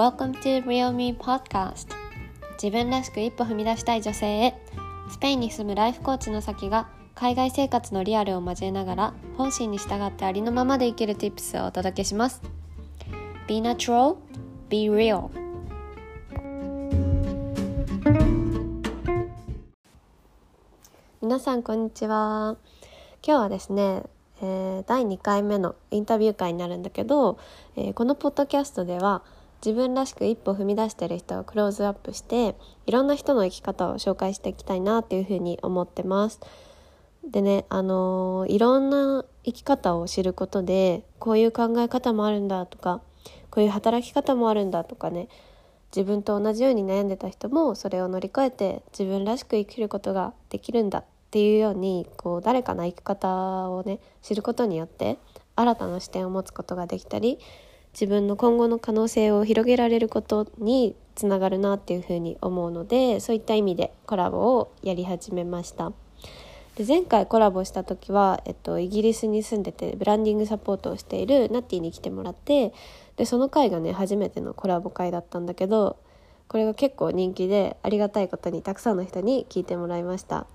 Welcome to Real Me Podcast. 自分らしく一歩踏み出したい女性へ。スペインに住むライフコーチの先が海外生活のリアルを交えながら本心に従ってありのままで生きる Tips をお届けします。Be natural, be real. 皆さんこんにちは。今日はですね、えー、第2回目のインタビュー会になるんだけど、えー、このポッドキャストでは自分らしく一歩踏み出してる人をクローズアップしていろんな人の生き方を紹介していきたいなっていうふうに思ってます。でねあのー、いろんな生き方を知ることでこういう考え方もあるんだとかこういう働き方もあるんだとかね自分と同じように悩んでた人もそれを乗り越えて自分らしく生きることができるんだっていうようにこう誰かの生き方をね知ることによって新たな視点を持つことができたり自分の今後の可能性を広げられることにつながるなっていうふうに思うのでそういった意味でコラボをやり始めました。で前回コラボした時は、えっと、イギリスに住んでてブランディングサポートをしているナッティに来てもらってでその回がね初めてのコラボ回だったんだけどこれが結構人気でありがたいことにたくさんの人に聞いてもらいました。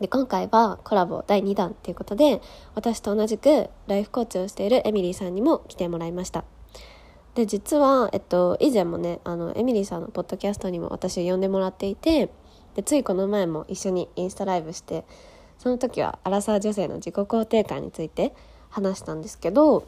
で今回はコラボ第2弾っていうことで私と同じくライフコーチをしているエミリーさんにも来てもらいました。で実は、えっと、以前もねあのエミリーさんのポッドキャストにも私呼んでもらっていてでついこの前も一緒にインスタライブしてその時はアラサー女性の自己肯定感について話したんですけど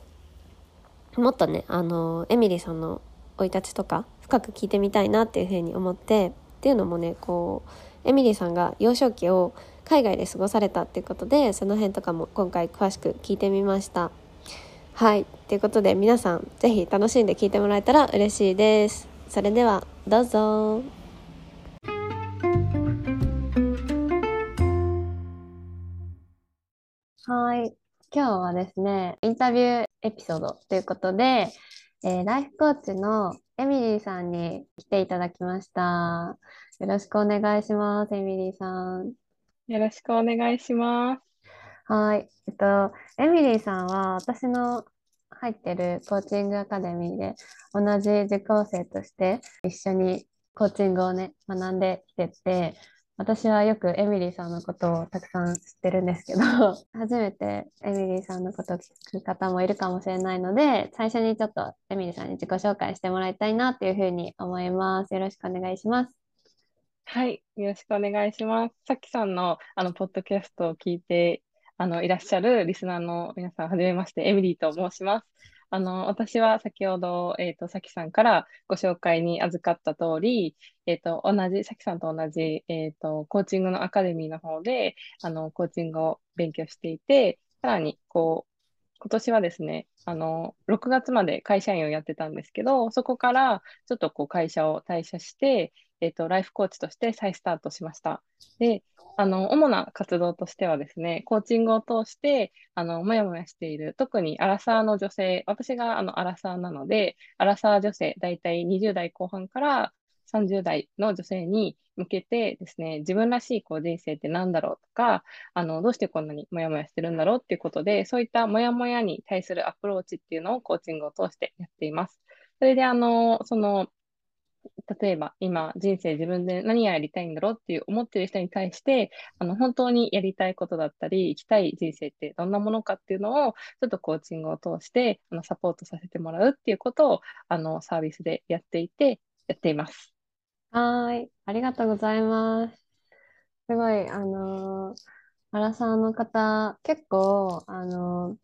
もっとねあのエミリーさんの生い立ちとか深く聞いてみたいなっていうふうに思ってっていうのもねこうエミリーさんが幼少期を海外で過ごされたっていうことでその辺とかも今回詳しく聞いてみました。はい。ということで皆さん是非楽しんで聞いてもらえたら嬉しいです。それではどうぞ。はい。今日はですねインタビューエピソードということで、えー、ライフコーチのエミリーさんに来ていただきました。よろしくお願いしますエミリーさん。よろしくお願いします。はい。えっと、エミリーさんは私の入ってるコーチングアカデミーで同じ受講生として一緒にコーチングをね、学んできてて、私はよくエミリーさんのことをたくさん知ってるんですけど、初めてエミリーさんのことを聞く方もいるかもしれないので、最初にちょっとエミリーさんに自己紹介してもらいたいなっていうふうに思います。よろしくお願いします。はい、よろしくお願いします。さきさんのあのポッドキャストを聞いてあのいらっしゃるリスナーの皆さん、はじめまして、エミリーと申します。あの私は先ほど、えーと、さきさんからご紹介に預かった通り、えーと、同じ、さきさんと同じ、えーと、コーチングのアカデミーの方であのコーチングを勉強していて、さらにこう今年はですね、あの、6月まで会社員をやってたんですけど、そこからちょっとこう会社を退社して、えっ、ー、と、ライフコーチとして再スタートしました。で、あの、主な活動としてはですね、コーチングを通して、あの、もやもやしている、特にアラサーの女性、私があの、アラサーなので、アラサー女性、だいたい20代後半から30代の女性に向けてですね、自分らしいこう人生って何だろうとか、あの、どうしてこんなにもやもやしてるんだろうっていうことで、そういったもやもやに対するアプローチっていうのをコーチングを通してやっています。それで、あの、その、例えば今人生自分で何やりたいんだろうっていう思ってる人に対してあの本当にやりたいことだったり生きたい人生ってどんなものかっていうのをちょっとコーチングを通してあのサポートさせてもらうっていうことをあのサービスでやっていてやっています。はい、ありがとうございます。すごい、あのー、原さんの方、結構、あのー、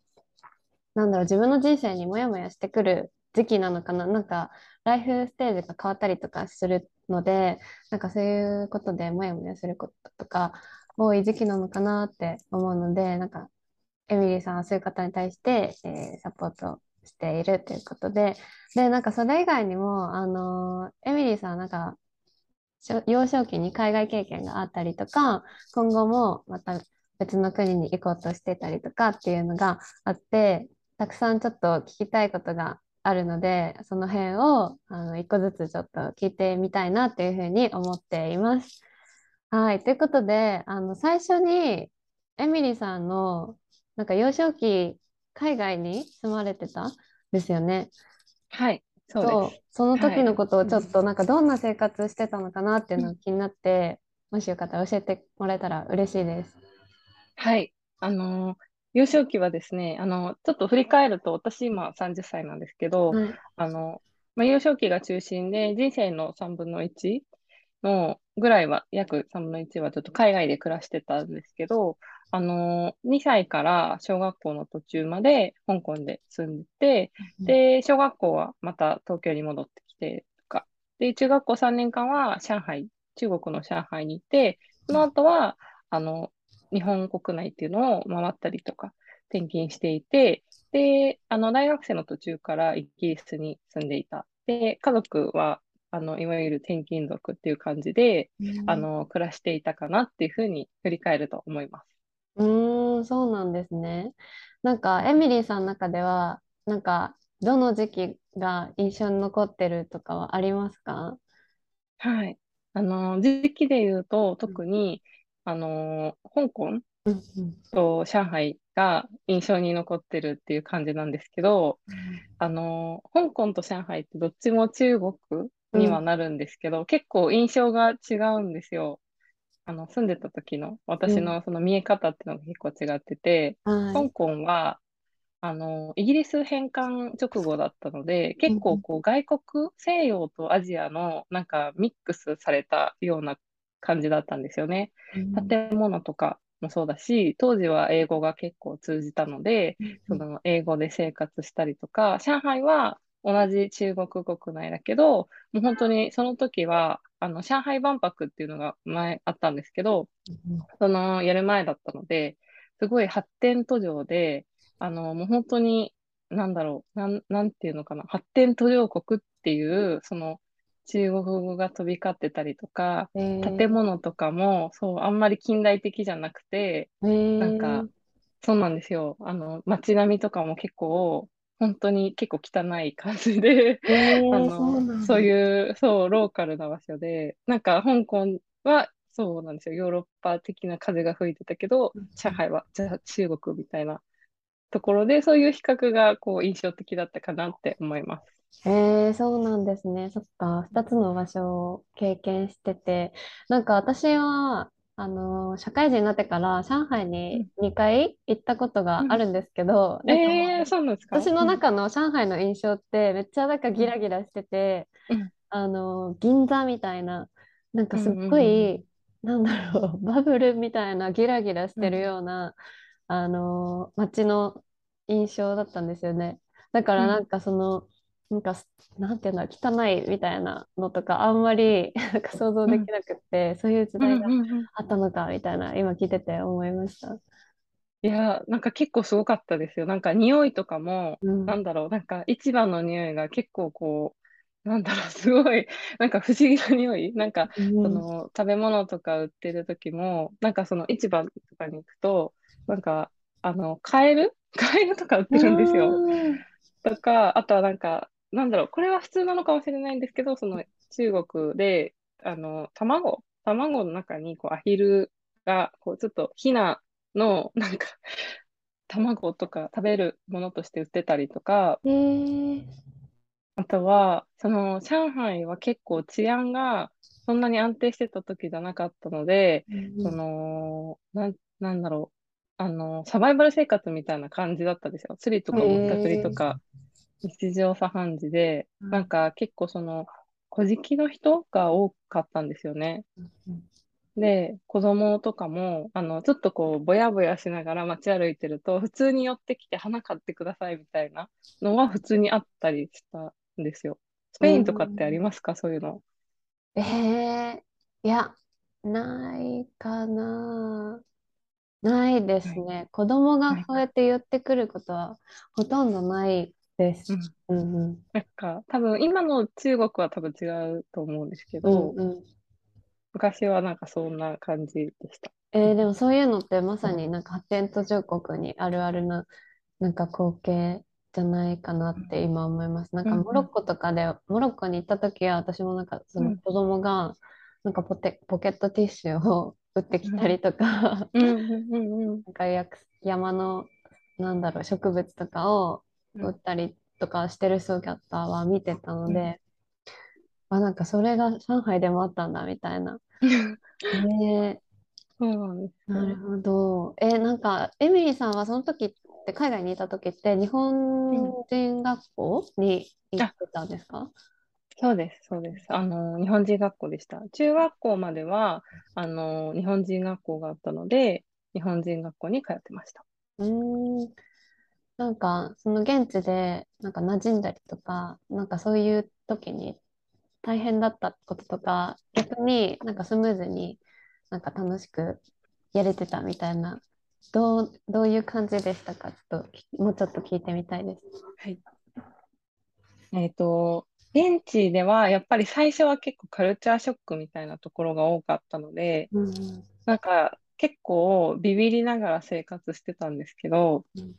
なんだろう、自分の人生にもやもやしてくる時期なのかな？なんか、ライフステージが変わったりとかするので、なんかそういうことでもやもやすることとか多い時期なのかなって思うので、なんか、エミリーさんはそういう方に対して、えー、サポートしているということで、で、なんかそれ以外にも、あのー、エミリーさんはなんか、幼少期に海外経験があったりとか、今後もまた別の国に行こうとしてたりとかっていうのがあって、たくさんちょっと聞きたいことがあるので、その辺をあの一個ずつちょっと聞いてみたいなっていうふうに思っています。はい。ということで、あの、最初にエミリーさんの、なんか幼少期、海外に住まれてたですよね。はい。そう、その時のことをはいちょっとなんかどんな生活してたのかなっていうのが気になって、もしよかったら教えてもらえたら嬉しいです。はい。あのー幼少期はですね、あの、ちょっと振り返ると、私今30歳なんですけど、はい。あの、まあ、幼少期が中心で、人生の3分の1のぐらいは、約3分の1はちょっと海外で暮らしてたんですけど、あの、2歳から小学校の途中まで香港で住んでて、で、小学校はまた東京に戻ってきてとか、で、中学校3年間は上海、中国の上海にいて、その後は、あの、日本国内っていうのを回ったりとか、転勤していて、で、あの、大学生の途中からイギリスに住んでいた。で、家族は、あの、いわゆる転勤族っていう感じで、うんあの、暮らしていたかなっていうふうに振り返ると思います。うーん、そうなんですね。なんか、エミリーさんの中では、なんか、どの時期が印象に残ってるとかはありますか？はい。あの、時期で言うと、特に、あの、香港うんうんと上海が印象に残ってるっていう感じなんですけど、あの、香港と上海ってどっちも中国にはなるんですけど、結構印象が違うんですよ。あの、住んでた時の私のその見え方っていうのが結構違ってて、はい。香港は、あの、イギリス返還直後だったので、結構こう外国、西洋とアジアのなんかミックスされたような感じだったんですよね。建物とかもそうだし、当時は英語が結構通じたので、その英語で生活したりとか、上海は同じ中国国内だけど、もう本当にその時は、あの、上海万博っていうのが前あったんですけど、そのやる前だったので、すごい発展途上で、あの、もう本当に、なんだろう、なん、なんていうのかな、発展途上国っていう、その、中国語が飛び交ってたりとか、えー建物とかも、そう、あんまり近代的じゃなくて、えーなんか、そうなんですよ。あの、街並みとかも結構、本当に結構汚い感じで、えー あの、だそういう、そう、ローカルな場所で、なんか香港は、そうなんですよ。ヨーロッパ的な風が吹いてたけどうん、上海は、じゃあ中国みたいなところで、そういう比較が、こう、印象的だったかなって思います。えー、そうなんですね。そっか、二つの場所を経験してて、なんか私は、あの、社会人になってから上海に2回行ったことがあるんですけど、えー、そうなんですか？私の中の上海の印象ってめっちゃなんかギラギラしてて、うん。あの、銀座みたいな、なんかすっごうんうんうん。い、なんだろう、バブルみたいなギラギラしてるような、あの、街の印象だったんですよね。だからなんかその、なんかす、なんていうんだろう、汚いみたいなのとか、あんまりなんか想像できなくって、そういう時うん代がうんうんあったのかみたいな、今聞いてて思いました。いや、なんか結構すごかったですよ。なんか匂いとかも、うんなんだろう、なんか市場の匂いが結構こう、なんだろう、すごい、なんか不思議な匂い。なんか、うんその、食べ物とか売ってる時も、なんかその市場とかに行くと、なんか、あの、カエル？カエルとか売ってるんですよ。うんとか、あとはなんか、なんだろう、これは普通なのかもしれないんですけど、その中国で、あの、卵、卵の中にこうアヒルが、こうちょっとヒナの、なんか、卵とか食べるものとして売ってたりとか、えー。あとは、その、上海は結構治安がそんなに安定してた時じゃなかったので、その、なん、なんだろう、あの、サバイバル生活みたいな感じだったんですよ。釣りとかぼったくりとか、日常茶飯事で、うんなんか結構その、小じの人が多かったんですよね。で、子供とかも、あの、ちょっとこう、ぼやぼやしながら街歩いてると、普通に寄ってきて花買ってくださいみたいなのは普通にあったりしたんですよ。スペインとかってありますか？そういうの。えー、いや、ないかな。ないですね。子供がそうやって言ってくることはほとんどないです。うん。うんうん。なんか、多分、今の中国は多分違うと思うんですけうど、んうん。昔はなんかそんな感じでした。えーでもそういうのってまさになんか発展途上国にあるあるななんか光景じゃないかなって今思います。なんかうんうんモロッコとかで、モロッコに行った時は私もなんかその子供がなんかポテ、ポケットティッシュを 売ってきたりとか、うんうんうんうん。なんか山のなんだろう植物とかをうん売ったりとかしてる姿は見てたので、あ、なんかそれが上海でもあったんだみたいな。ねそうなんですなるよ。ほど。え、なんか、エミリーさんはその時って、海外にいた時って、日本人学校に行ってたんですか？そうです、そうです。あの、日本人学校でした。中学校までは、あの、日本人学校があったので、日本人学校に通ってました。うーん。なんか、その現地で、なんか馴染んだりとか、なんかそういう時に大変だったこととか、逆になんかスムーズになんか楽しくやれてたみたいな、どう、どういう感じでしたか？ちょっとき、もうちょっと聞いてみたいです。はい。えっと、現地ではやっぱり最初は結構カルチャーショックみたいなところが多かったので、うんなんか結構ビビりながら生活してたんですけど、うん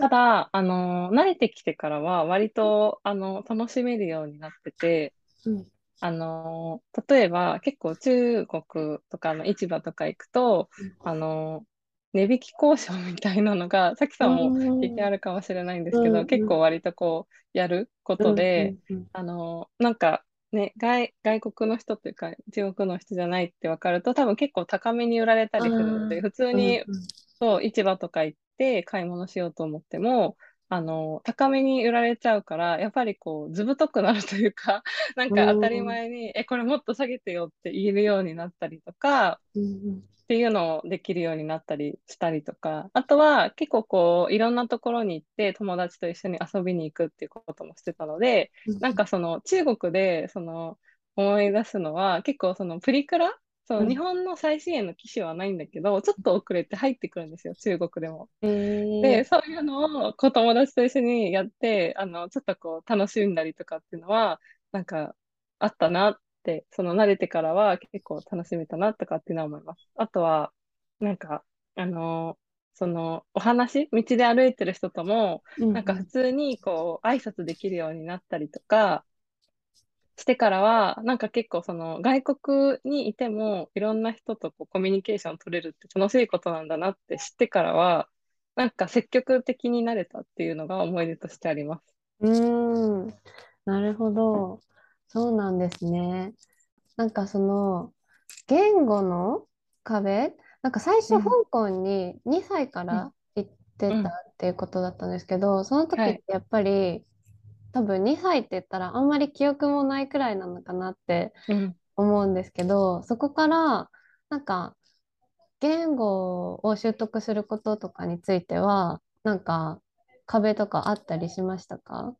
ただ、あの、慣れてきてからは割と、あの、楽しめるようになってて、うん。あの、例えば結構中国とかの市場とか行くと、あの、値引き交渉みたいなのが、さきさんも経験あるかもしれないんですけど、うん。結構割とこう、やることで、うんうんあの、なんかね、外、外国の人というか、中国の人じゃないって分かると、多分結構高めに売られたりするので、普通にうんうん。そう、市場とか行って買い物しようと思っても、あの、高めに売られちゃうから、やっぱりこう、ずぶとくなるというか、なんか当たり前に、え、これもっと下げてよって言えるようになったりとか、っていうのをできるようになったりしたりとか、あとは結構こう、いろんなところに行って友達と一緒に遊びに行くっていうこともしてたので、なんかその中国でその思い出すのは結構そのプリクラそうんの日本の最新鋭の機種はないんだけど、ちょっと遅れて入ってくるんですよ、中国でも。えーで、そういうのをこう友達と一緒にやって、あの、ちょっとこう楽しんだりとかっていうのは、なんかあったなって、その慣れてからは結構楽しめたなとかっていうのは思います。あとは、なんか、あの、そのお話、道で歩いてる人とも、なんか普通にこう挨拶できるようになったりとかしてからは、なんか結構その外国にいてもいろんな人とこうコミュニケーション取れるって楽しいことなんだなって知ってからは、なんか積極的になれたっていうのが思い出としてあります。うーん、なるほど。そうなんですね。なんかその言語の壁、なんか最初うん香港に2歳から行ってうんたっていうことだったんですけど、その時っはいてやっぱり多分2歳って言ったらあんまり記憶もないくらいなのかなってうん。思うんですけど、そこからなんか言語を習得することとかについては、なんか壁とかあったりしましたか？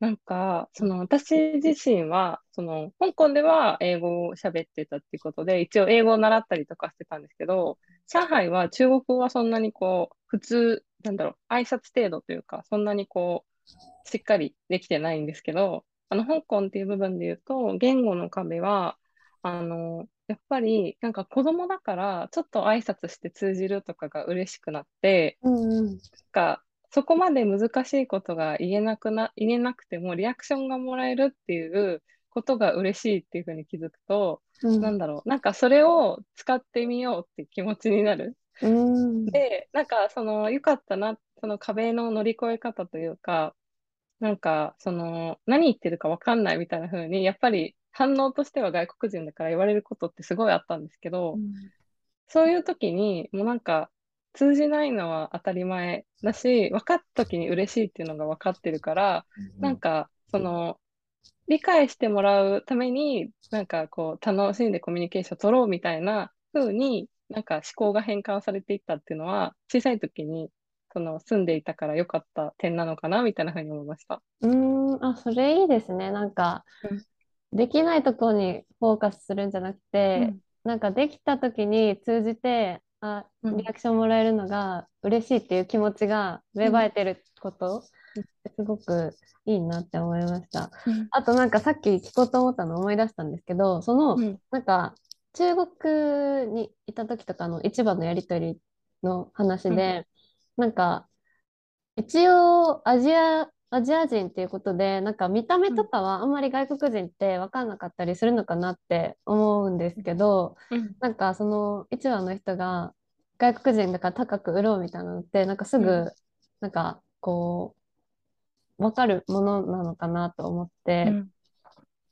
なんか、その私自身は、その香港では英語を喋ってたっていうことで、一応英語を習ったりとかしてたんですけど、上海は中国語はそんなにこう、普通、なんだろう、挨拶程度というか、そんなにこう、しっかりできてないんですけど、あの、香港っていう部分で言うと、言語の壁は、あの、やっぱり、なんか子供だから、ちょっと挨拶して通じるとかが嬉しくなって、うんうん。なんか、そこまで難しいことが言えなくな、言えなくても、リアクションがもらえるっていうことが嬉しいっていうふうに気づくと、うんなんだろう、なんかそれを使ってみようって気持ちになる。うんで、なんかその、良かったな、その壁の乗り越え方というか、なんか、その、何言ってるかわかんないみたいな風に、やっぱり反応としては外国人だから言われることってすごいあったんですけど、そういう時に、もうなんか、通じないのは当たり前だし、分かった時に嬉しいっていうのが分かってるから、なんか、その、理解してもらうために、なんかこう、楽しんでコミュニケーション取ろうみたいな風に、なんか思考が変換されていったっていうのは、小さい時に、その、住んでいたから良かった点なのかな、みたいな風に思いました。うーん、あ、それいいですね。なんか、できないところにフォーカスするんじゃなくて、なんかできた時に通じて、あ、うん。リアクションもらえるのが嬉しいっていう気持ちが芽生えてること、うんすごくいいなって思いました。うん。あとなんかさっき聞こうと思ったの思い出したんですけど、その、うん。なんか中国にいた時とかの市場のやり取りの話で、なんか一応アジア、アジア人っていうことで、なんか見た目とかはあんまり外国人って分かんなかったりするのかなって思うんですけど、うん。なんかその市場の人が外国人だから高く売ろうみたいなのって、なんかすぐ、うん。なんかこう、分かるものなのかなと思って。うん、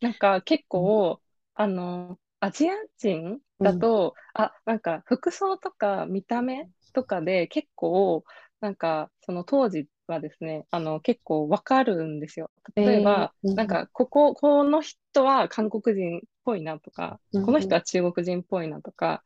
なんか結構、あの、アジア人だと、うん、あ、なんか服装とか見た目とかで結構、なんかその当時はですね、あの結構わかるんですよ。例えば、えー、なんかここ、この人は韓国人っぽいなとか、うん、この人は中国人っぽいなとか、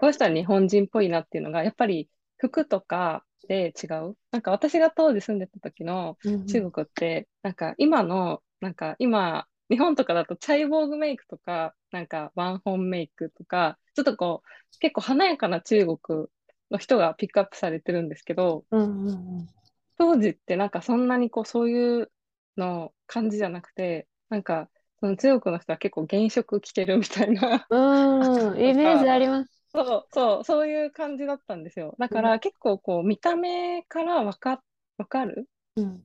この人は日本人っぽいなっていうのが、やっぱり服とかで違う。なんか私が当時住んでた時の中国って、なんか今の、なんか今、日本とかだとチャイボーグメイクとか、なんかワンホンメイクとか、ちょっとこう、結構華やかな中国の人がピックアップされてるんですけど、当時ってなんかそんなにこうそういうの感じじゃなくて、なんかその中国の人は結構原色着てるみたいな。うん、イメージあります。そうそう、そういう感じだったんですよ。だから結構こう見た目からわか、わかる？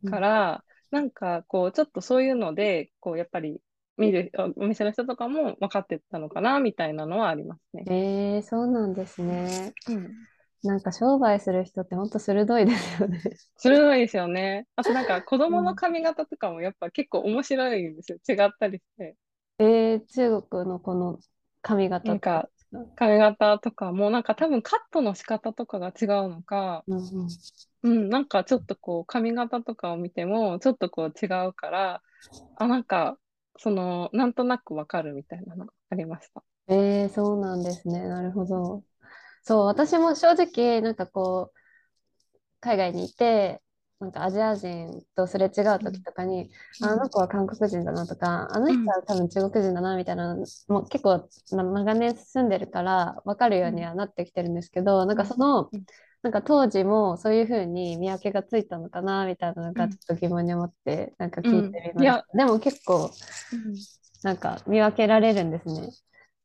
から、なんかこうちょっとそういうので、こうやっぱり見るお店の人とかも分かってたのかなみたいなのはありますね。えー、そうなんですね。うんなんか商売する人って本当鋭いですよね。鋭いですよね。あとなんか子供の髪型とかもやっぱ結構面白いんですよ。違ったりして。えー、中国のこの髪型なんか髪型とかもなんか多分カットの仕方とかが違うのか、うん、うんうん、なんかちょっとこう髪型とかを見てもちょっとこう違うから、あ、なんかそのなんとなくわかるみたいなのがありました。えー、そうなんですね。なるほど。そう、私も正直、なんかこう、海外にいて、なんかアジア人とすれ違う時とかに、うん、あの子は韓国人だなとか、あの人は多分中国人だなみたいな、もう結構長年住んでるから分かるようにはなってきてるんですけど、なんかその、なんか当時もそういうふうに見分けがついたのかなみたいなのがちょっと疑問に思って、なんか聞いてみました。うん、でも結構、なんか見分けられるんですね。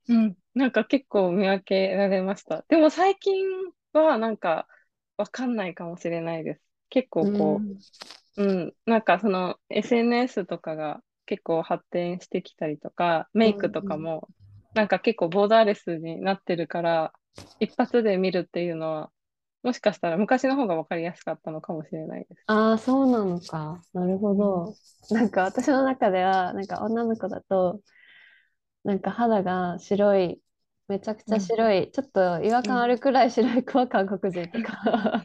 うん、なんか結構見分けられました。でも最近はなんかわかんないかもしれないです。結構こう、うん、うん、なんかその SNS とかが結構発展してきたりとか、メイクとかもなんか結構ボーダーレスになってるから、一発で見るっていうのは、もしかしたら昔の方が分かりやすかったのかもしれないです。ああ、そうなのか。なるほど。なんか私の中では、なんか女の子だと、なんか肌が白い、めちゃくちゃ白い、うん、ちょっと違和感あるくらい白い子は韓国人とか。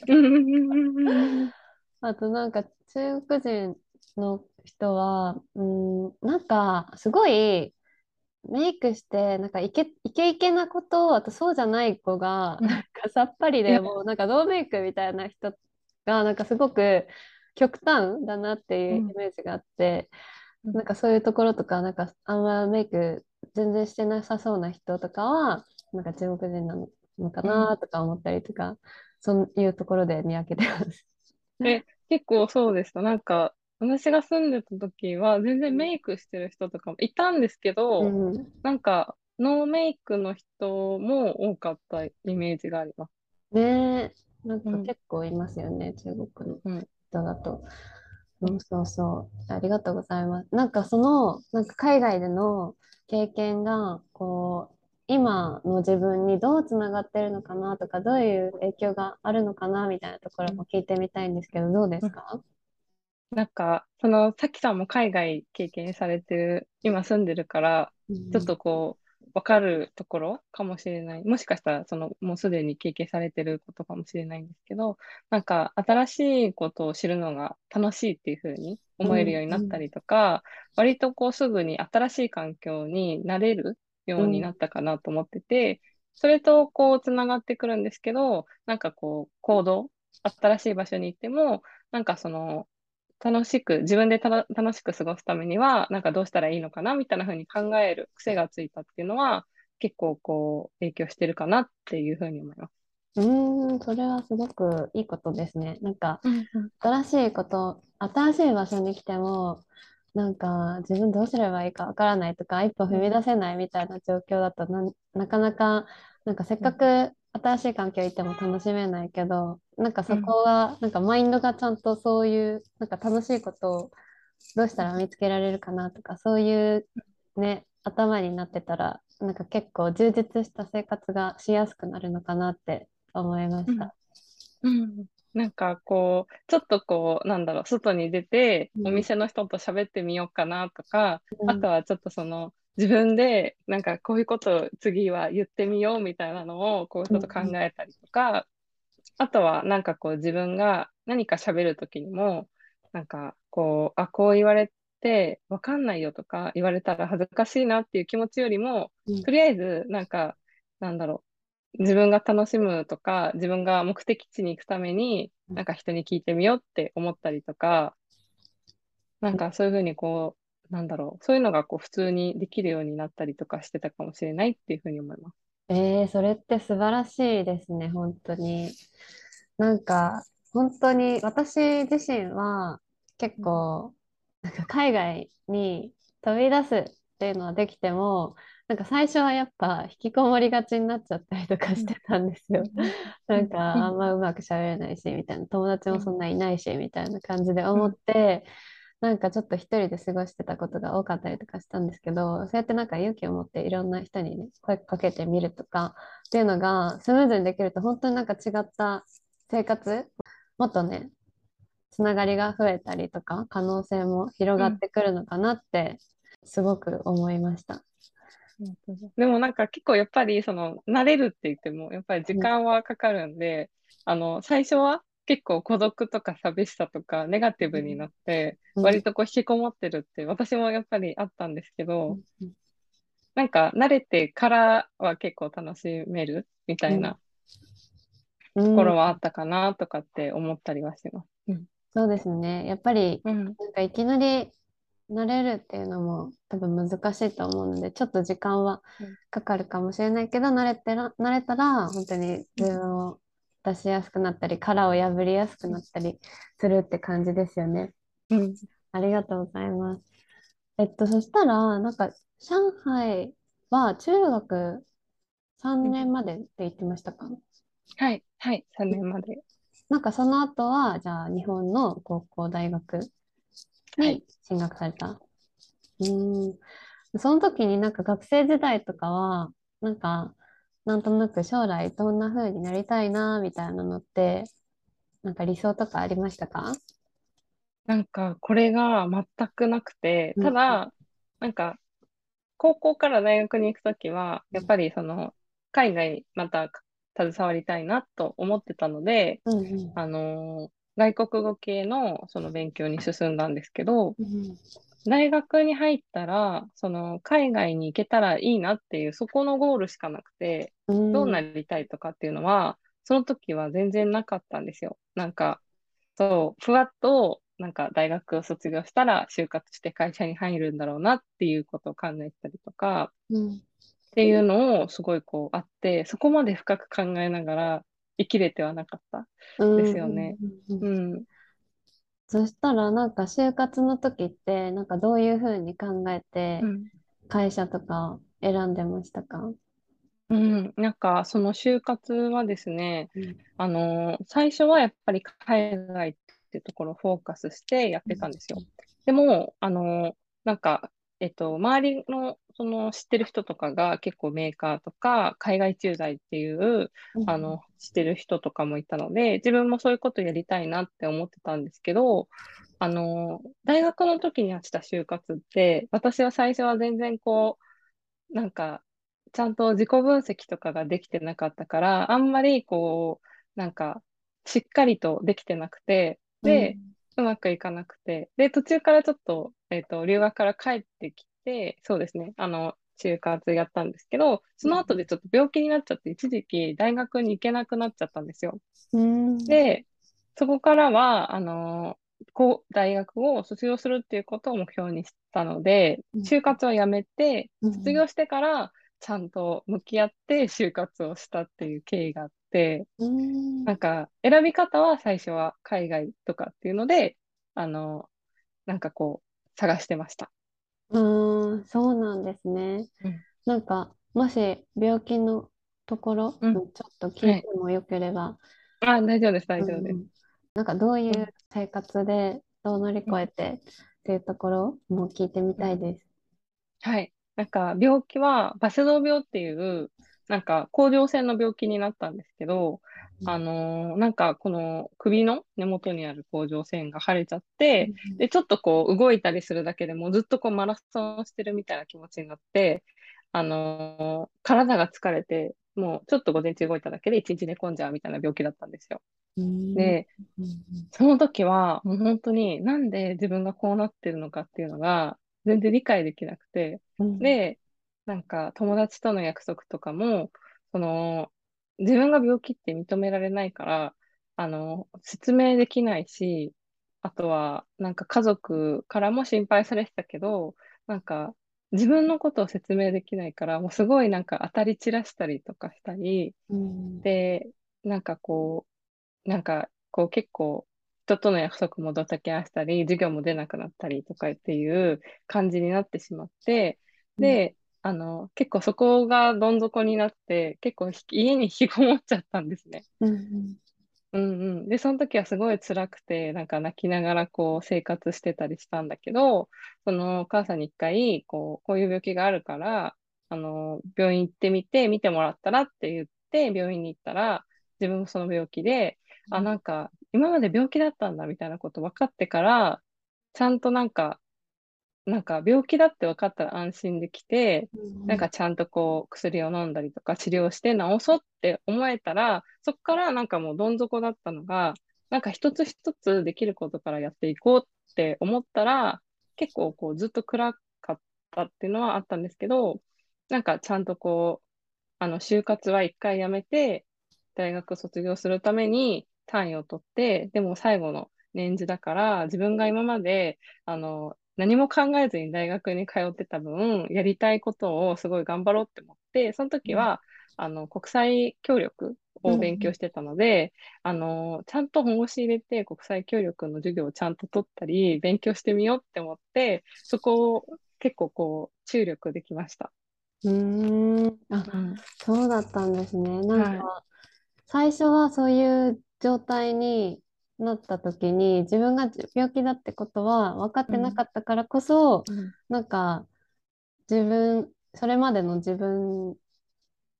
あとなん。か中国人の人は、うん、なん。かすごいメイクしてなん。かイケイケイケな子とあとそうじゃない子がなん。かさっぱりでもうなん。かノーメイクみたいな人がなん。かすごく極端だなっていうイメージがあって、うん、なん。かそういうところとかなん。かあん。まメイク全然してなさそうな人とかは、なんか中国人なのかなとか思ったりとか、うん、そういうところで見分けてます。え、結構そうでした。なんか、私が住んでた時は全然メイクしてる人とかもいたんですけど、うん、なんかノーメイクの人も多かったイメージがあります。ねえ、なんか結構いますよね、うん、中国の人だと。うん、そうそう。ありがとうございます。なんかその、なんか海外での経験がこう今の自分にどうつながってるのかなとかどういう影響があるのかなみたいなところも聞いてみたいんですけどどうですか、なんかそのさきさんも海外経験されてる今住んでるから、ちょっとこう分かるところかもしれない。もしかしたら、その、もうすでに経験されてることかもしれないんですけど、なんか、新しいことを知るのが楽しいっていうふうに思えるようになったりとか、うんうん、割とこう、すぐに新しい環境になれるようになったかなと思ってて、うん、それとこう、つながってくるんですけど、なんかこう、行動、新しい場所に行っても、なんかその、楽しく、自分で楽しく過ごすためには、なんかどうしたらいいのかなみたいな風に考える癖がついたっていうのは、結構こう、影響してるかなっていうふうに思います。うん、それはすごくいいことですね。なんか、新しいこと、新しい場所に来ても、なんか自分どうすればいいかわからないとか、一歩踏み出せないみたいな状況だとな、なかなか、なんかせっかく新しい環境行っても楽しめないけど、なんかそこは、なんかマインドがちゃんとそういう、なんか楽しいことをどうしたら見つけられるかなとか、そういうね、頭になってたら、なんか結構充実した生活がしやすくなるのかなって思いました。うん、うん、なんかこう、ちょっとこう、なんだろう、外に出て、うん。お店の人と喋ってみようかなとか、うん。あとはちょっとその、自分で、なんかこういうことを次は言ってみようみたいなのを、こうちょっと考えたりとか、あとはなんかこう自分が何か喋るときにも、なんかこう、あ、こう言われてわかんないよとか言われたら恥ずかしいなっていう気持ちよりも、うん。とりあえずなんか、なんだろう、自分が楽しむとか、自分が目的地に行くために、うん。なんか人に聞いてみようって思ったりとか、なんかそういうふうにこう、なんだろう、そういうのがこう普通にできるようになったりとかしてたかもしれないっていうふうに思います。えー、それって素晴らしいですね、本当に。なんか、本当に私自身は結構、なんか海外に飛び出すっていうのはできても、なんか最初はやっぱ引きこもりがちになっちゃったりとかしてたんですよ。なんか あんまうまく喋れないし、みたいな、友達もそんないないし、みたいな感じで思って、なんかちょっと一人で過ごしてたことが多かったりとかしたんですけど、そうやってなんか勇気を持っていろんな人にね、声かけてみるとかっていうのがスムーズにできると本当になんか違った生活、もっとね、つながりが増えたりとか、可能性も広がってくるのかなってすごく思いました。でもなんか結構やっぱりその慣れるって言ってもやっぱり時間はかかるんで、あの最初は結構孤独とか寂しさとかネガティブになってうん。割とこう引きこもってるって私もやっぱりあったんですけど、うん。なんか慣れてからは結構楽しめるみたいなうん。ところはあったかなとかって思ったりはします。うん。そうですね。やっぱりうん。なんかいきなり慣れるっていうのも多分難しいと思うので、ちょっと時間はうん。かかるかもしれないけど、慣れてら、慣れたら本当に自分を出しやすくなったり、殻を破りやすくなったりするって感じですよね。うんありがとうございます。えっと、そしたら、なんか、上海は中学3年までって言ってましたか？はい、はい、3年まで。なんかその後は、じゃあ日本の高校、大学にはい進学された。うーん。その時になんか学生時代とかは、なんか、なんとなく将来どんな風になりたいな、みたいなのって、なんか理想とかありましたか？なんか、これが全くなくて、うん。ただ、なんか、高校から大学に行くときは、やっぱりその、海外また携わりたいなと思ってたので、うんうん。あのー外国語系のその勉強に進んだんですけど、うん大学に入ったら、その、海外に行けたらいいなっていう、そこのゴールしかなくて、うんどうなりたいとかっていうのは、その時は全然なかったんですよ。なんか、そう、ふわっと、なんか大学を卒業したら就活して会社に入るんだろうなっていうことを考えたりとか、うんっていうのをすごいこうあって、そこまで深く考えながら生きれてはなかった。ですよねうんうんうんうん。そしたらなんか就活の時ってなんかどういうふうに考えてうん。会社とかを選んでましたか？うん。なんか、その就活はですね、うんあのー最初はやっぱり海外ってところをフォーカスしてやってたんですよ。でも、あのーなんか、えっと、周りの、その知ってる人とかが結構メーカーとか海外駐在っていう、うんあの、知ってる人とかもいたので、自分もそういうことやりたいなって思ってたんですけど、あの、大学の時にやってた就活って、私は最初は全然こう、なんか、ちゃんと自己分析とかができてなかったから、あんまりこう、なんか、しっかりとできてなくて、で、うまくいかなくて、で、途中からちょっと、えっと、留学から帰ってきて、そうですね、あの、就活やったんですけど、その後でちょっと病気になっちゃって、一時期大学に行けなくなっちゃったんですよ。うん。で、そこからは、あの、こう、大学を卒業するっていうことを目標にしたので、うん。就活はやめて、うん。卒業してから、ちゃんと向き合って就活をしたっていう経緯があって、うん。なんか、選び方は最初は海外とかっていうので、あの、なんかこう、探してました。うんそうなんですね。うん。なんかもし病気のところうん。ちょっと聞いてもよければ。あ、大丈夫です、大丈夫です。うん。なんかどういう生活でどう乗り越えてっていうところも聞いてみたいです。はい。なんか、病気は、バセドウ病っていう、なんか、甲状腺の病気になったんですけど、あのーなんかこの首の根元にある甲状腺が腫れちゃって、で、ちょっとこう動いたりするだけでもずっとこうマラソンしてるみたいな気持ちになって、あのー体が疲れて、もうちょっと午前中動いただけで一日寝込んじゃうみたいな病気だったんですよ。うん。で、うん。その時はもう本当になんで自分がこうなってるのかっていうのが全然理解できなくて、うん。で、なんか友達との約束とかも、その、自分が病気って認められないから、あの、説明できないし、あとは、なんか家族からも心配されてたけど、なんか自分のことを説明できないから、もうすごいなんか当たり散らしたりとかしたり、うん。で、なんかこう、なんかこう結構人との約束もドタキャンしたり、授業も出なくなったりとかっていう感じになってしまって、で、あの、結構そこがどん底になって、結構ひ家に引きこもっちゃったんですね。うんうんうん。で、その時はすごい辛くて、なんか泣きながらこう生活してたりしたんだけど、そのお母さんに一回、こう、こういう病気があるから、あの、病院行ってみて、見てもらったらって言って、病院に行ったら、自分もその病気で、あ、なんか、今まで病気だったんだみたいなこと分かってから、ちゃんとなんか、なんか病気だって分かったら安心できて、なんかちゃんとこう薬を飲んだりとか治療して治そうって思えたら、そこからなんかもうどん底だったのが、なんか一つ一つできることからやっていこうって思ったら、結構こうずっと暗かったっていうのはあったんですけど、なんかちゃんとこう、あの就活は一回やめて、大学卒業するために単位を取って、でも最後の年次だから、自分が今まで、あの、何も考えずに大学に通ってた分、やりたいことをすごい頑張ろうって思って、その時は、あの、国際協力を勉強してたので、あの、ちゃんと本腰入れて国際協力の授業をちゃんと取ったり、勉強してみようって思って、そこを結構こう、注力できました。うーん。あ、うん。そうだったんですね。なんはい。か、最初はそういう状態になった時に、自分が病気だってことは分かってなうん。かったからこそ、うん。なんか、自分、それまでの自分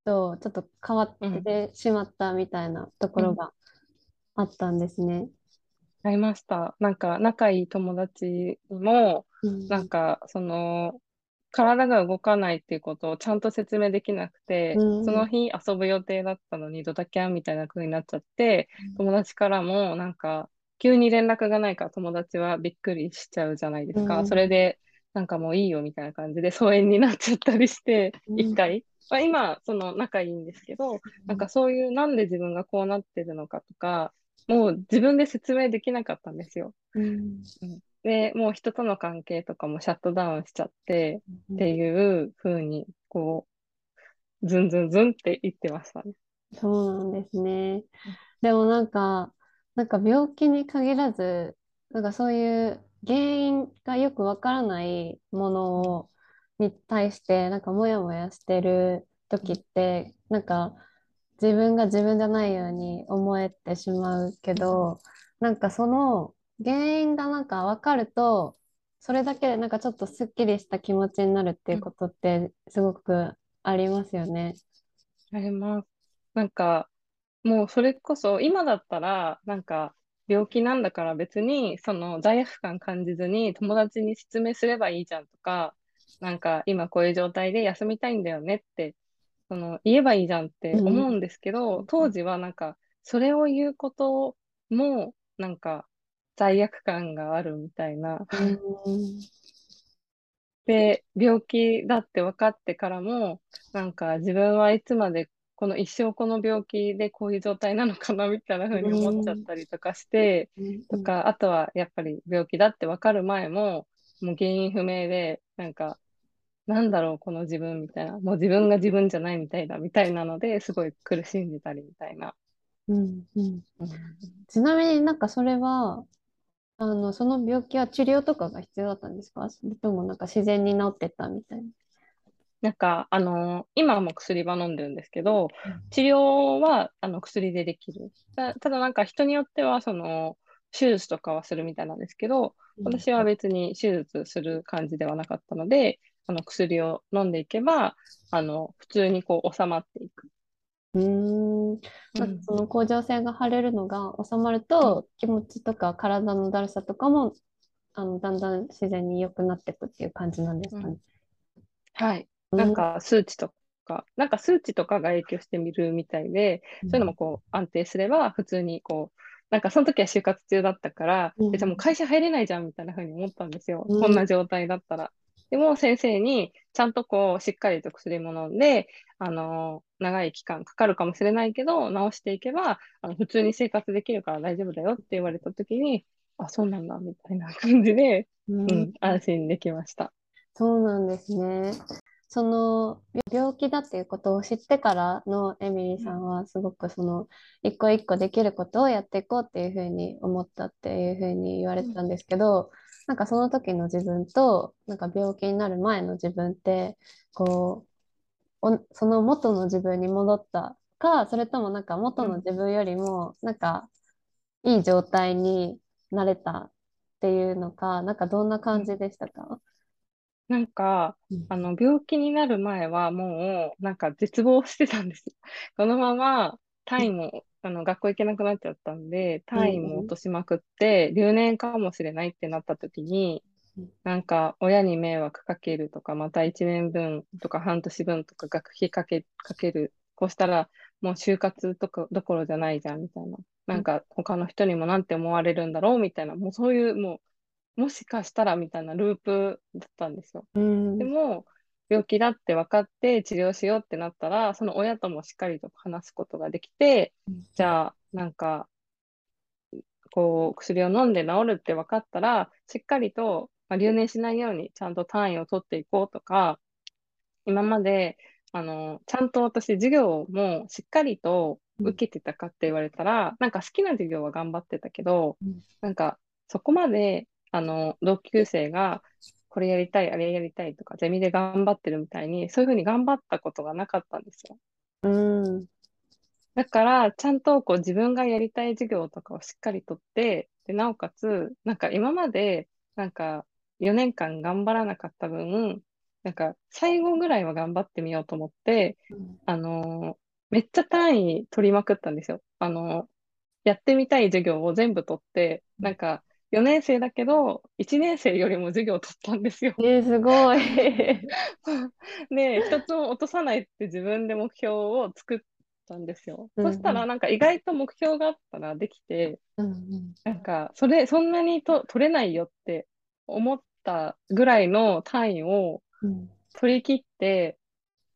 とちょっと変わっうん。てしまったみたいなとこうんろがあったんですね。ありました。なんか、仲いい友達にも、うんなんか、その、体が動かないっていうことをちゃんと説明できなくうて、そのん日遊ぶ予定だったのにドタキャンみたいな風になっちゃって、友達からもなんか、急に連絡がないから友達はびっくりしちゃうじゃないでうすか。それんで、なんかもういいよみたいな感じで疎遠になっちゃったりして、うん。一回。まあ、今、その仲いいんですけど、なんかそういうなんで自分がこうなってるのかとか、もう自分で説明できなかったんですよ。うん。うんで、もう人との関係とかもシャットダウンしちゃって、ってうんいう風に、こう、ズンズンズンって言ってましたね。そうなんですね。でもなんか、なんか病気に限らず、なんかそういう原因がよくわからないものうんをに対して、なんかモヤモヤしてる時って、なんか自分が自分じゃないように思えてしまうけど、なんかその原因がなんかわかると、それだけでなんかちょっとすっきりした気持ちになるっていううんことってすごくありますよね。あります。なんか、もうそれこそ、今だったら、なんか、病気なんだから別に、その罪悪感感じずに友達に説明すればいいじゃんとか、なんか、今こういう状態で休みたいんだよねって、その、言えばいいじゃんっうんて思うんですけど、当時はなんか、それを言うことも、なんか、罪悪感があるみたいな。うん。で、病気だって分かってからも、なんか自分はいつまでこの一生この病気でこういう状態なのかなみたいなう風に思っちゃっん。たりとかして、とか、あとはやっぱり病気だって分かる前も、もう原因不明で、なんか、なんだろう、この自分みたいな、もう自分が自分じゃないみたいだみたいなので、すごい苦しんでたりみたいな。うんうんうんちなみになんかそれは、あの、その病気は治療とかが必要だったんですか？それともなんか自然に治ってったみたいな。なんか、あの今も薬は飲んでるんですけど、うん治療は、あの、薬でできる。た、ただなんか人によっては、その、手術とかはするみたいなんですけど、うん私は別に手術する感じではなかったので、あの、薬を飲んでいけば、あの、普通にこう収まっていく。うーん。その甲状腺が腫れるのが収まると、気持ちとか体のだるさとかも、あの、だんだん自然に良くなっていくっていう感じなんですかね。はい。うんなんか数値とか、なんか数値とかが影響してみるみたいで、そういうのもこう安定すれば普通にこう、なんかその時は就活中だったから、うんえじゃあもう会社入れないじゃんみたいな風に思ったんですよ。うんこんな状態だったら。でも先生にちゃんとこうしっかりと薬も飲んで、あの長い期間かかるかもしれないけど、治していけば、あの普通に生活できるから大丈夫だよって言われた時に、あ、そうなんだみたいな感じで、うんうん、安心できました。そうなんですね。その病気だっていうことを知ってからのエミリーさんはすごくその一個一個できることをやっていこうっていうふうに思ったっていうふうに言われてたんですけど、なんかその時の自分となんか病気になる前の自分ってこうおその元の自分に戻ったかそれともなんか元の自分よりもなんかいい状態になれたっていうのかなんかどんな感じでしたか？なんか、うんあの、病気になる前はもう、なんか絶望してたんですよ。このまま単位も、あの、学校行けなくなっちゃったんで、単位も落としまくって、留年かもしれないってなった時にうん、なんか、親に迷惑かけるとか、また1年分とか半年分とか学費かけ、かける。こうしたら、もう就活とかどころじゃないじゃん、みたいな。なんか、他の人にもなんて思われるんだろう、みたいな。もうそういう、もう、もしかしたらみたいなループだったんですよ。うんでも、病気だって分かって治療しようってなったら、その親ともしっかりと話すことができて、じゃあ、なんか、こう、薬を飲んで治るって分かったら、しっかりと、まあ、留年しないようにちゃんと単位を取っていこうとか、今まで、あの、ちゃんと私、授業もしっかりと受けてたかって言われたら、なんか好きな授業は頑張ってたけど、うん。なんか、そこまで、あの、同級生が、これやりたい、あれやりたいとか、ゼミで頑張ってるみたいに、そういうふうに頑張ったことがなかったんですよ。うん。だから、ちゃんとこう自分がやりたい授業とかをしっかりとって、で、なおかつ、なんか今まで、なんか4年間頑張らなかった分、なんか最後ぐらいは頑張ってみようと思って、あのーめっちゃ単位取りまくったんですよ。あのーやってみたい授業を全部取って、なんか4年生だけど、1年生よりも授業を取ったんですよ。えー、すごい。で、一つも落とさないって自分で目標を作ったんですよ。うんうんそしたらなんか意外と目標があったらできて、うんうんなんかそれ、そんなにと取れないよって思ったぐらいの単位をうん。取り切って、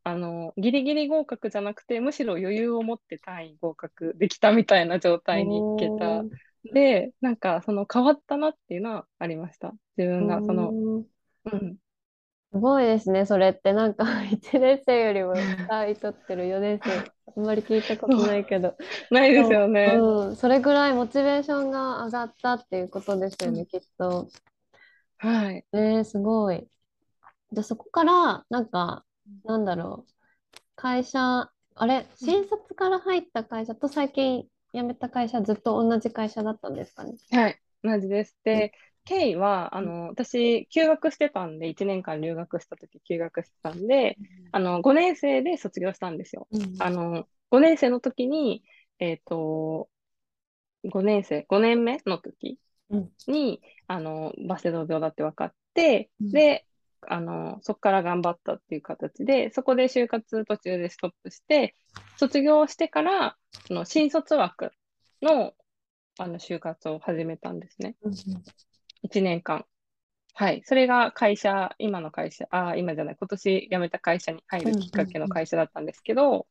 あの、ギリギリ合格じゃなくて、むしろ余裕を持って単位合格できたみたいな状態に行けた。で、なんかその変わったなっていうのはありました。自分がその、うん。うん、すごいですね、それって。なんか1年生よりも単位取ってる4年生、あんまり聞いたことないけど、ないですよね。うん、それぐらいモチベーションが上がったっていうことですよね、うん。きっと。はい。えー、すごい。じゃあそこから、なんか、なんだろう、会社、あれ、新卒から入った会社と最近辞めた会社、ずっと同じ会社だったんですかね？はい、同じです。で、経緯は、あの、私、休学してたんで、1年間留学した時休学してたんで、あの、5年生で卒業したんですよ。うんあの、5年生の時に、えっと、5年生、5年目の時うんに、あの、バセドウ病だって分かって、うんで、あの、そこから頑張ったっていう形で、そこで就活途中でストップして、卒業してから、その新卒枠の、あの、就活を始めたんですね。うん1年間。はい。それが会社、今の会社、ああ、今じゃない、今年辞めた会社に入るきっかけの会社だったんですけど、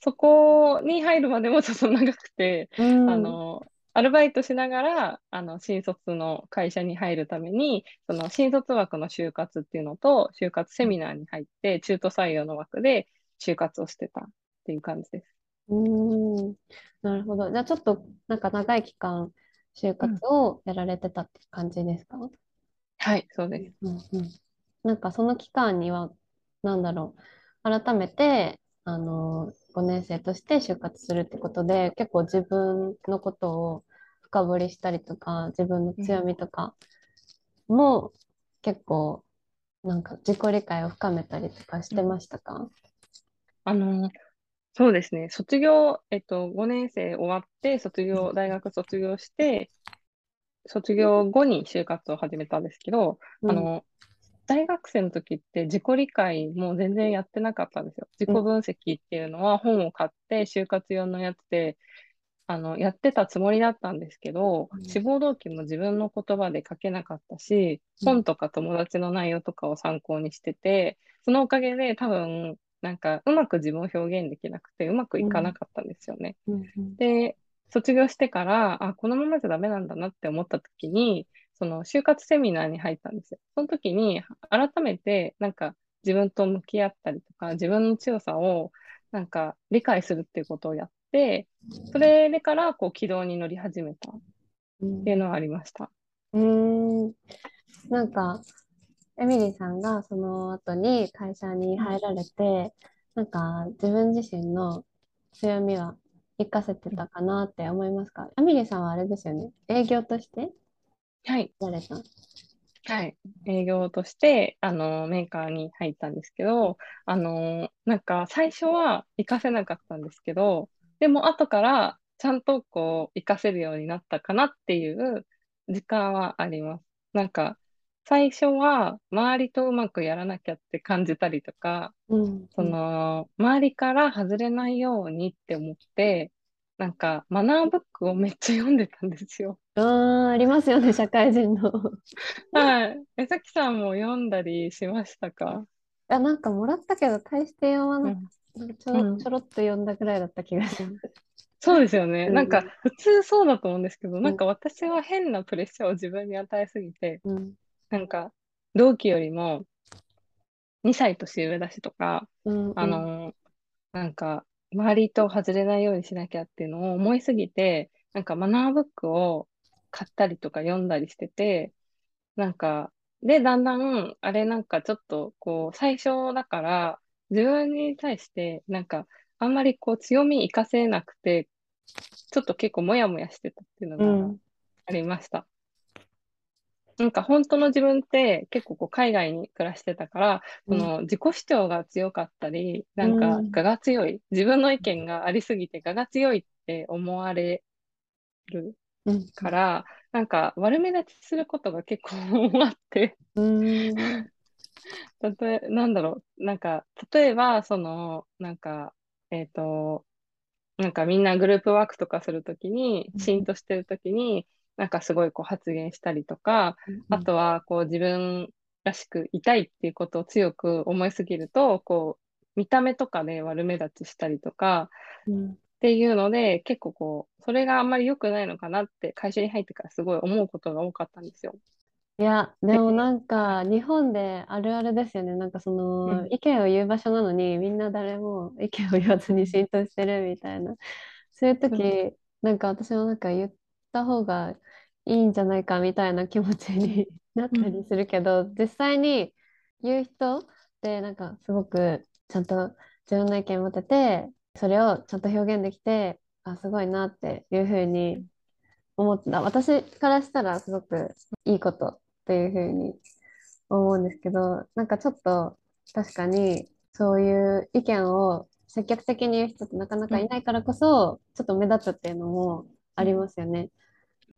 そこに入るまでもちょっと長くて、うんあの、アルバイトしながら、あの、新卒の会社に入るために、その新卒枠の就活っていうのと、就活セミナーに入って、中途採用の枠で就活をしてたっていう感じです。うんなるほど。じゃあちょっとなんか長い期間就活をやられてたって感じですか、はい、そうです。うんうん、なんかその期間にはなんだろう改めてあの5年生として就活するってことで結構自分のことを深掘りしたりとか自分の強みとかも結構なんか自己理解を深めたりとかしてましたか、あの、そうですね。卒業、えっと、5年生終わって、卒業、大学卒業して、卒業後に就活を始めたんですけど、うん。あの、大学生の時って自己理解も全然やってなかったんですよ。自己分析っていうのは本を買って就活用のやつで、あの、やってたつもりだったんですけど、うん。志望動機も自分の言葉で書けなかったし、うん。本とか友達の内容とかを参考にしてて、そのおかげで多分、なんかうまく自分を表現できなくて、うまくいかなかったんですよね。うん。うん。で、卒業してから、あ、このままじゃダメなんだなって思った時に、その就活セミナーに入ったんですよ。その時に、改めて、なんか自分と向き合ったりとか、自分の強さを、なんか理解するっていうことをやって、それから、こう、軌道に乗り始めたっていうのはありました。うーんなんか、エミリーさんがその後に会社に入られて、なんか自分自身の強みは活かせてたかなって思いますか？エミリーさんはあれですよね。営業としてはい。やれた。はい。営業として、あの、メーカーに入ったんですけど、あの、なんか最初は活かせなかったんですけど、でも後からちゃんとこう、活かせるようになったかなっていう時間はあります。なんか、最初は周りとうまくやらなきゃって感じたりとか、うん。その、周りから外れないようにって思って、なんか、マナーブックをめっちゃ読んでたんですよ。うん、あーありますよね、社会人の。はい。えさきさんも読んだりしましたか？いや、なんかもらったけど、大して読まなくうんなんかちょろ、うんちょろっと読んだぐらいだった気がします。そうですよね。うんなんか、普通そうだと思うんですけど、なんか私は変なプレッシャーを自分に与えすぎて、うん。なんか、同期よりも2歳年上だしとか、うん。あの、なんか、周りと外れないようにしなきゃっていうのを思いすぎて、なんかマナーブックを買ったりとか読んだりしてて、なんか、で、だんだん、あれなんかちょっと、こう、最初だから、自分に対して、なんか、あんまりこう、強み活かせなくて、ちょっと結構モヤモヤしてたっていうのがうん。ありました。なんか本当の自分って結構こう海外に暮らしてたから、その自己主張が強かったり、なんかうん。我が強い、自分の意見がありすぎて我が強いって思われるうん。から、なんか悪目立ちすることが結構あって、うん。たとえ、なんだろう、なんか、例えば、その、なんか、えっと、なんかみんなグループワークとかするときに、うん。シーンとしてるときに、なんかすごいこう発言したりとか、あとはこう自分らしくいたいっていうことを強く思いすぎると、こう、見た目とかで悪目立ちしたりとかうん。っていうので、結構こう、それがあんまり良くないのかなって会社に入ってからすごい思うことが多かったんですよ。いや、でもなんか、日本であるあるですよね。なんかその、うん意見を言う場所なのに、みんな誰も意見を言わずに浸透してるみたいな。そういう時、なんか私もなんか言った方がいいんじゃないかみたいな気持ちになったりするけど、実際に言う人ってなんかすごくちゃんと自分の意見持てて、それをちゃんと表現できて、あ、すごいなっていうふうに思った。私からしたらすごくいいことっていうふうに思うんですけど、なんかちょっと確かにそういう意見を積極的に言う人ってなかなかいないからこそ、ちょっと目立つっていうのもありますよね。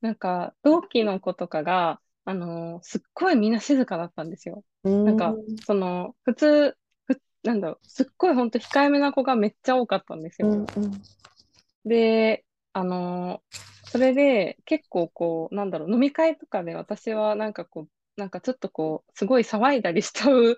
なんか、同期の子とかが、あのーすっごいみんな静かだったんですよ。うんなんか、その、普通、ふなんだろう、すっごいほんと控えめな子がめっちゃ多かったんですよ。うんうんで、あのーそれで結構こう、なんだろう、飲み会とかで私はなんかこう、なんかちょっとこう、すごい騒いだりしちゃう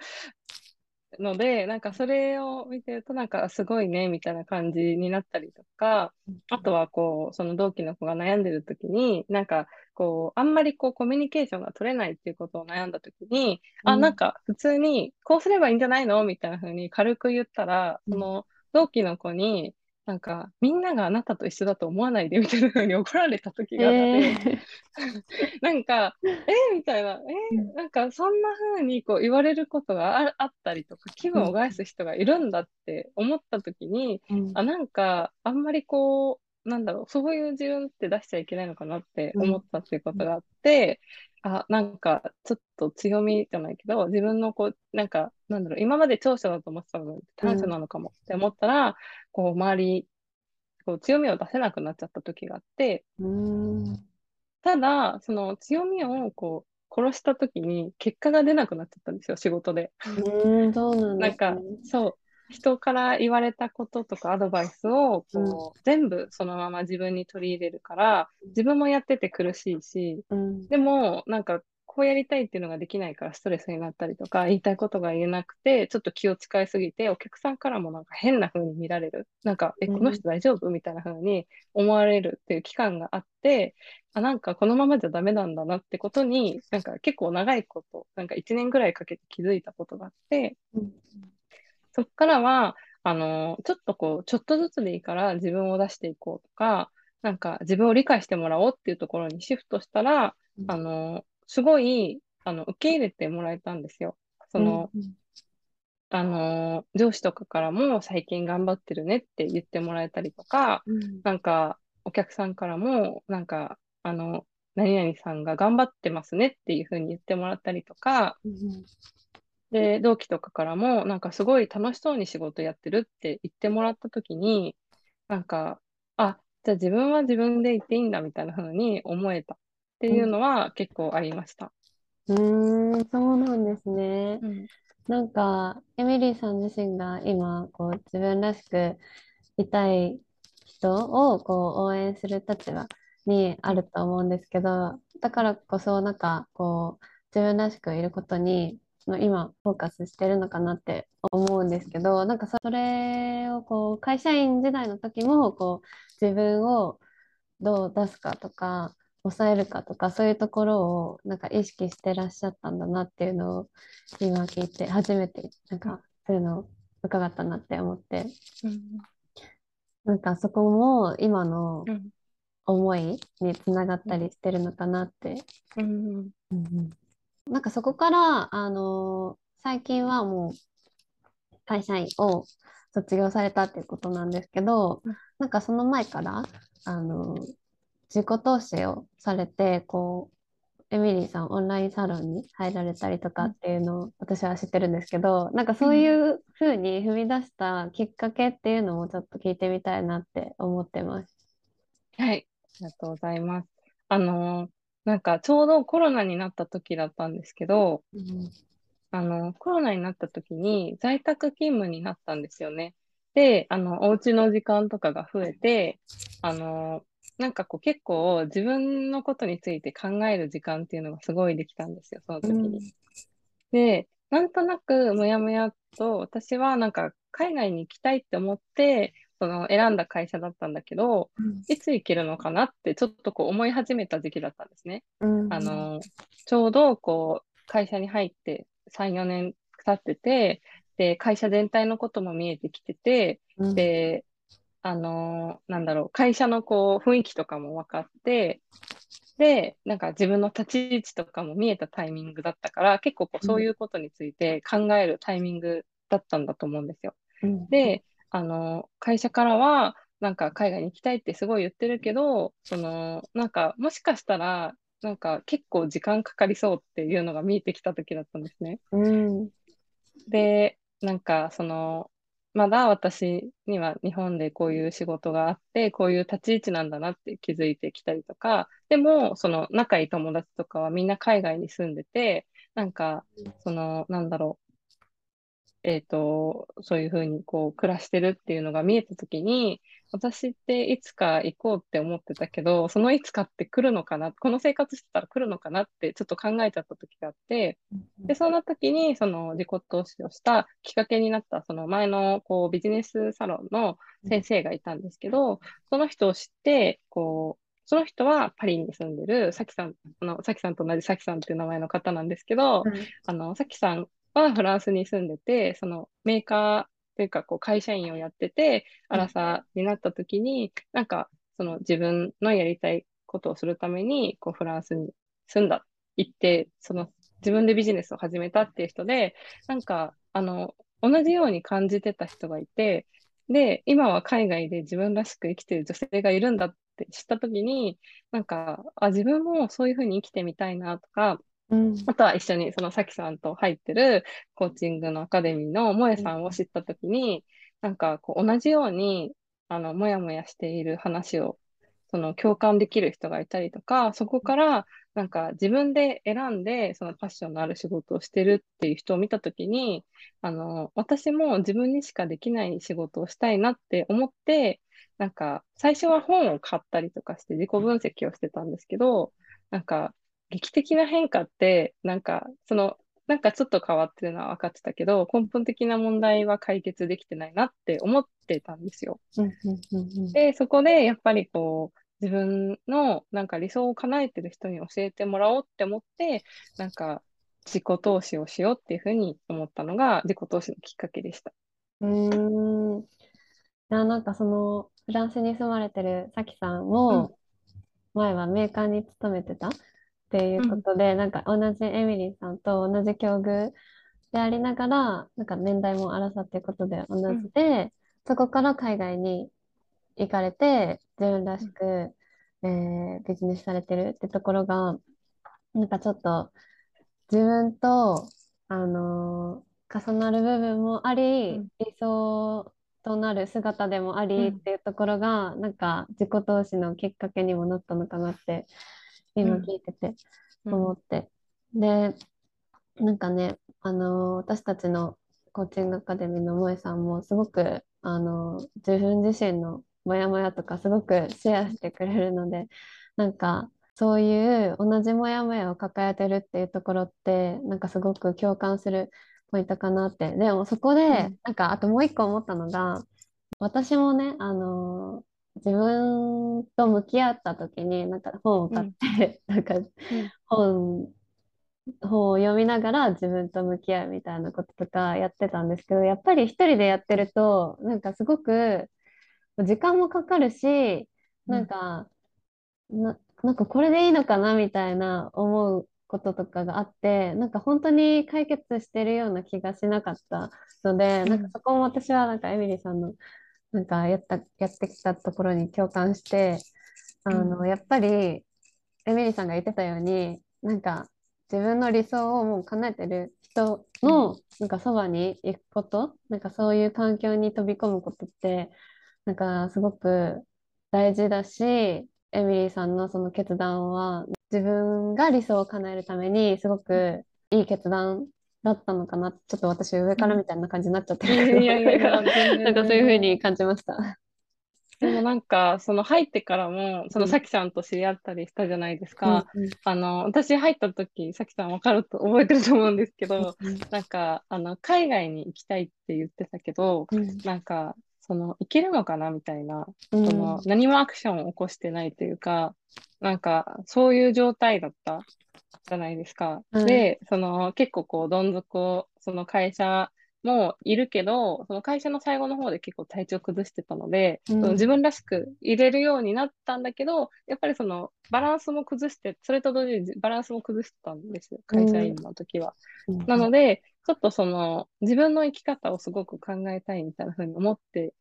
ので、なんかそれを見てるとなんかすごいね、みたいな感じになったりとか、あとはこう、その同期の子が悩んでる時に、なんかこう、あんまりこうコミュニケーションが取れないっていうことを悩んだ時に、あ、うん。なんか普通にこうすればいいんじゃないのみたいな風に軽く言ったら、うん。その同期の子に、なんかみんながあなたと一緒だと思わないでみたいな風に怒られた時があって、えなんか、えみたいな、えうん。なんかそんな風にこう言われることがああったりとか、気分を害す人がいるんだって思った時に、ーうん。あ、なんか、あんまりこなんだろう、そういう自分って出しちゃいけないのかなって思ったっていうことがあって、うん、あ、なんか、ちょっと強みじゃないけど、自分のこう、なんか、なんだろう、今まで長所だと思ってたの短所なのかもって思ったら、うん、こう、周り、こう強みを出せなくなっちゃった時があって、ただ、その強みをこう殺した時に結果が出なくなっちゃったんですよ、仕事で。うん、そうなんね、なんか、そう、人から言われたこととかアドバイスをこう、うん、全部そのまま自分に取り入れるから自分もやってて苦しいし、うん、でもなんかこうやりたいっていうのができないからストレスになったりとか言いたいことが言えなくてちょっと気を使いすぎてお客さんからもなんか変な風に見られる。なんか、えこの人大丈夫みたいな風に思われるっていう期間があってあなんかこのままじゃダメなんだなってことになんか結構長いことなんか1年ぐらいかけて気づいたことがあって、うんそこからは、あの、ちょっとこう、ちょっとずつでいいから自分を出していこうとか、なんか自分を理解してもらおうっていうところにシフトしたら、うん、あの、すごい、あの、受け入れてもらえたんですよ。その、うん、あの、上司とかからも最近頑張ってるねって言ってもらえたりとか、うん、なんか、お客さんからも、なんか、あの、何々さんが頑張ってますねっていうふうに言ってもらったりとか、で、同期とかからも、なんかすごい楽しそうに仕事やってるって言ってもらったときに、なんか、あ、じゃあ自分は自分で言っていいんだみたいな風に思えたっていうのは結構ありました。うん、んそうなんですね。うん、なんか、エミリーさん自身が今、こう、自分らしくいたい人をこう応援する立場にあると思うんですけど、だからこそ、なんか、こう、自分らしくいることにの今フォーカスしてるのかなって思うんですけどなんかそれをこう会社員時代の時もこう自分をどう出すかとか抑えるかとかそういうところをなんか意識してらっしゃったんだなっていうのを今聞いて初めてなんかそういうのを伺ったなって思って、うん、なんかそこも今の思いにつながったりしてるのかなって。うん、うんうんなんかそこから、あの最近はもう会社員を卒業されたっていうことなんですけど、なんかその前から、あの自己投資をされて、こう、エミリーさんオンラインサロンに入られたりとかっていうのを私は知ってるんですけど、なんかそういうふうに踏み出したきっかけっていうのもちょっと聞いてみたいなって思ってます。はい、ありがとうございます。あのなんかちょうどコロナになった時だったんですけど、うん、あの、コロナになった時に在宅勤務になったんですよね。で、あの、お家の時間とかが増えて、あの、なんかこう結構自分のことについて考える時間っていうのがすごいできたんですよ、その時に。うん、で、なんとなくもやもやと私はなんか海外に行きたいって思って、その選んだ会社だったんだけど、うん、いつ行けるのかなってちょっとこう思い始めた時期だったんですね。うん、あのちょうどこう会社に入って3、4年経ってて、で、会社全体のことも見えてきてて、うん、で、あのなんだろう、会社のこう雰囲気とかも分かって、で、なんか自分の立ち位置とかも見えたタイミングだったから、結構こうそういうことについて考えるタイミングだったんだと思うんですよ。で、あの、会社からは、なんか海外に行きたいってすごい言ってるけど、その、なんかもしかしたら、なんか結構時間かかりそうっていうのが見えてきた時だったんですね。うん、で、なんかその、まだ私には日本でこういう仕事があって、こういう立ち位置なんだなって気づいてきたりとか、でも、その仲いい友達とかはみんな海外に住んでて、なんか、その、なんだろう、えっ、ー、と、そういうふうにこう暮らしてるっていうのが見えたときに、私っていつか行こうって思ってたけど、そのいつかって来るのかな、この生活してたら来るのかなってちょっと考えちゃった時があって、で、そんな時にその自己投資をしたきっかけになったその前のこうビジネスサロンの先生がいたんですけど、その人を知って、こう、その人はパリに住んでる、さきさん、あの、さきさんと同じさきさんっていう名前の方なんですけど、うん、あの、さきさんはフランスに住んでて、そのメーカーというかこう会社員をやってて、アラサーになった時に、なんかその自分のやりたいことをするために、こうフランスに住んだ、行って、その自分でビジネスを始めたっていう人で、なんか、あの、同じように感じてた人がいて、で、今は海外で自分らしく生きてる女性がいるんだって知ったときに、なんか、あ、自分もそういうふうに生きてみたいなとか、うん。あとは一緒にそのさきさんと入ってるコーチングのアカデミーの萌えさんを知ったときに、なんかこう同じように、あの、もやもやしている話を、その共感できる人がいたりとか、そこからなんか自分で選んで、そのパッションのある仕事をしてるっていう人を見たときに、あの、私も自分にしかできない仕事をしたいなって思って、なんか最初は本を買ったりとかして自己分析をしてたんですけど、なんか劇的な変化って、なんか、その、なんかちょっと変わってるのは分かってたけど、根本的な問題は解決できてないなって思ってたんですよ。で、そこでやっぱりこう、自分のなんか理想を叶えてる人に教えてもらおうって思って、なんか自己投資をしようっていうふうに思ったのが自己投資のきっかけでした。うん。いや、なんかその、フランスに住まれてるさきさんも、前はメーカーに勤めてたっていうことで、うん、なんか同じエミリーさんと同じ境遇でありながら、なんか年代も争っていうことで同じで、うん、そこから海外に行かれて、自分らしく、えー、ビジネスされてるってところが、なんかちょっと自分と、あのー、重なる部分もあり、うん、理想となる姿でもありっていうところが、なんか自己投資のきっかけにもなったのかなって今聞いてて思って。で、なんかね、あの私たちのコーチングアカデミーの萌さんもすごく、あの自分自身のモヤモヤとかすごくシェアしてくれるので、なんかそういう同じモヤモヤを抱えてるっていうところって、なんかすごく共感するポイントかなって。でもそこで、なんかあともう一個思ったのが、私もね、あの自分と向き合った時になんか本を買って、うん、なんか本、本を読みながら自分と向き合うみたいなこととかやってたんですけどやっぱり一人でやってるとなんかすごく時間もかかるしなんか、うん、ななんかこれでいいのかなみたいな思うこととかがあってなんか本当に解決してるような気がしなかったので、うん、なんかそこも私はなんかエミリーさんのなんかやった、やってきたところに共感して、あの、うん、やっぱり、エミリーさんが言ってたように、なんか、自分の理想をもう叶えてる人の、なんかそばに行くこと、なんかそういう環境に飛び込むことって、なんかすごく大事だし、エミリーさんのその決断は、自分が理想を叶えるために、すごくいい決断だったのかな。ちょっと私上からみたいな感じになっちゃってるけど、いやいやいや、なんかそういうふうに感じました。でもなんか、その入ってからも、そのさきさんと知り合ったりしたじゃないですか。うんうん、あの、私入った時、さきさんわかると覚えてると思うんですけど、うん、なんか、あの、海外に行きたいって言ってたけど、うん、なんか、その、行けるのかなみたいな、その、何もアクションを起こしてないというか、なんか、そういう状態だったじゃないですか。うん、で、その結構こう、どん底、その会社もいるけど、その会社の最後の方で結構体調崩してたので、うん、その自分らしく入れるようになったんだけど、やっぱりそのバランスも崩して、それと同時にバランスも崩してたんですよ、会社員の時は。うん、なので、ちょっとその自分の生き方をすごく考えたいみたいな風に思って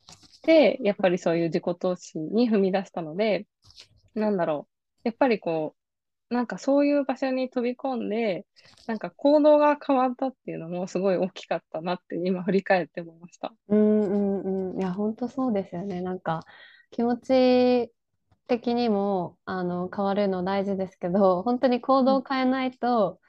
て、やっぱりそういう自己投資に踏み出したので、なんだろう。やっぱりこう、なんかそういう場所に飛び込んで、なんか行動が変わったっていうのもすごい大きかったなって今振り返って思いました。うんうんうん。いや、本当そうですよね。なんか気持ち的にもあの変わるの大事ですけど、本当に行動を変えないと、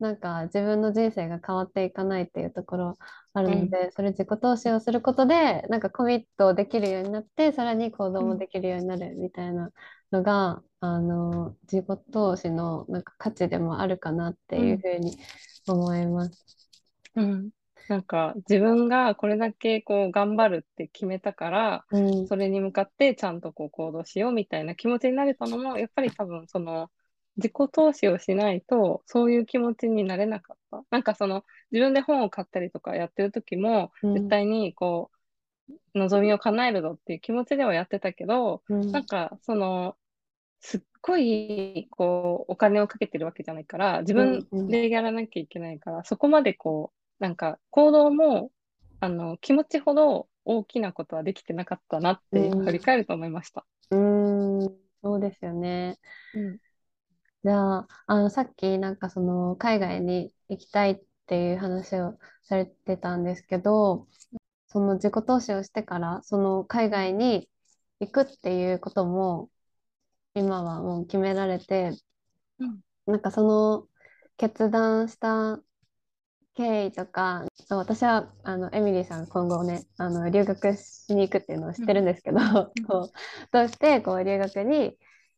うん、なんか自分の人生が変わっていかないっていうところあるので、うん、それ自己投資をすることで、なんかコミットできるようになって、さらに行動もできるようになるみたいなのが、あの自己投資のなんか価値でもあるかなっていうふうに思います。うん、なんか自分がこれだけこう頑張るって決めたから、うん、それに向かってちゃんとこう行動しようみたいな気持ちになれたのもやっぱり多分その自己投資をしないとそういう気持ちになれなかった。なんかその自分で本を買ったりとかやってる時も絶対にこう、うん、望みを叶えるぞっていう気持ちではやってたけど、うん、なんかそのすっごい、こう、お金をかけてるわけじゃないから、自分でやらなきゃいけないから、うんうん、そこまでこう、なんか、行動も、あの、気持ちほど、大きなことはできてなかったなって今振り返ると思いました。うん、うんそうですよね。うん、じゃあ、あの、さっきなんかその海外に行きたいっていう話をされてたんですけど、その自己投資をしてからその海外に行くっていうことも今はもう決められて、うん、なんかその決断した経緯とかそう私はあのエミリーさん今後ねあの留学しに行くっていうのを知ってるんですけど、うん、こうどうしてこう留学に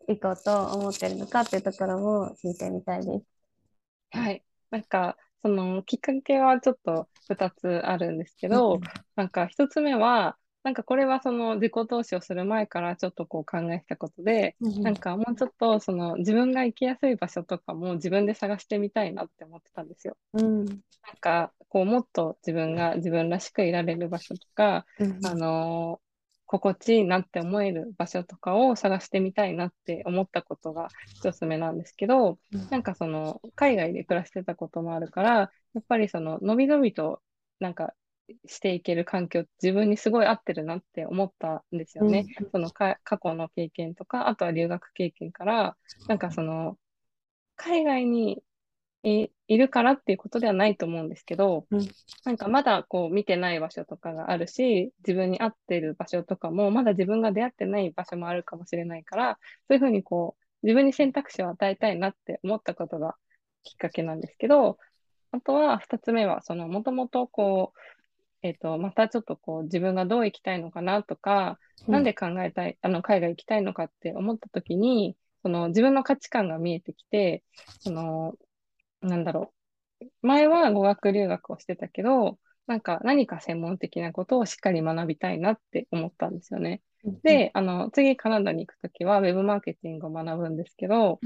行こうと思ってるのかっていうところも聞いてみたいです。はい。なんか、そのきっかけはちょっと2つあるんですけど、なんか1つ目は、なんかこれはその自己投資をする前からちょっとこう考えたことで、なんかもうちょっとその自分が行きやすい場所とかも自分で探してみたいなって思ってたんですよ。うん、なんかこうもっと自分が自分らしくいられる場所とか、うん、あの心地いいなって思える場所とかを探してみたいなって思ったことが一つ目なんですけど、うん、なんかその海外で暮らしてたこともあるから、やっぱりそののびのびとなんかしていける環境自分にすごい合ってるなって思ったんですよね。うん、その過去の経験とか、あとは留学経験から、なんかその海外にいいるからっていうことではないと思うんですけど、うん、なんかまだこう見てない場所とかがあるし、自分に合ってる場所とかも、まだ自分が出会ってない場所もあるかもしれないから、そういうふうにこう、自分に選択肢を与えたいなって思ったことがきっかけなんですけど、あとは二つ目は、そのもともとこう、えっ、ー、と、またちょっとこう自分がどう生きたいのかなとか、うん、なんで考えたい、あの、海外行きたいのかって思った時に、その自分の価値観が見えてきて、その、なんだろう。前は語学留学をしてたけど、なんか何か専門的なことをしっかり学びたいなって思ったんですよね。で、あの、次カナダに行くときは Web マーケティングを学ぶんですけど、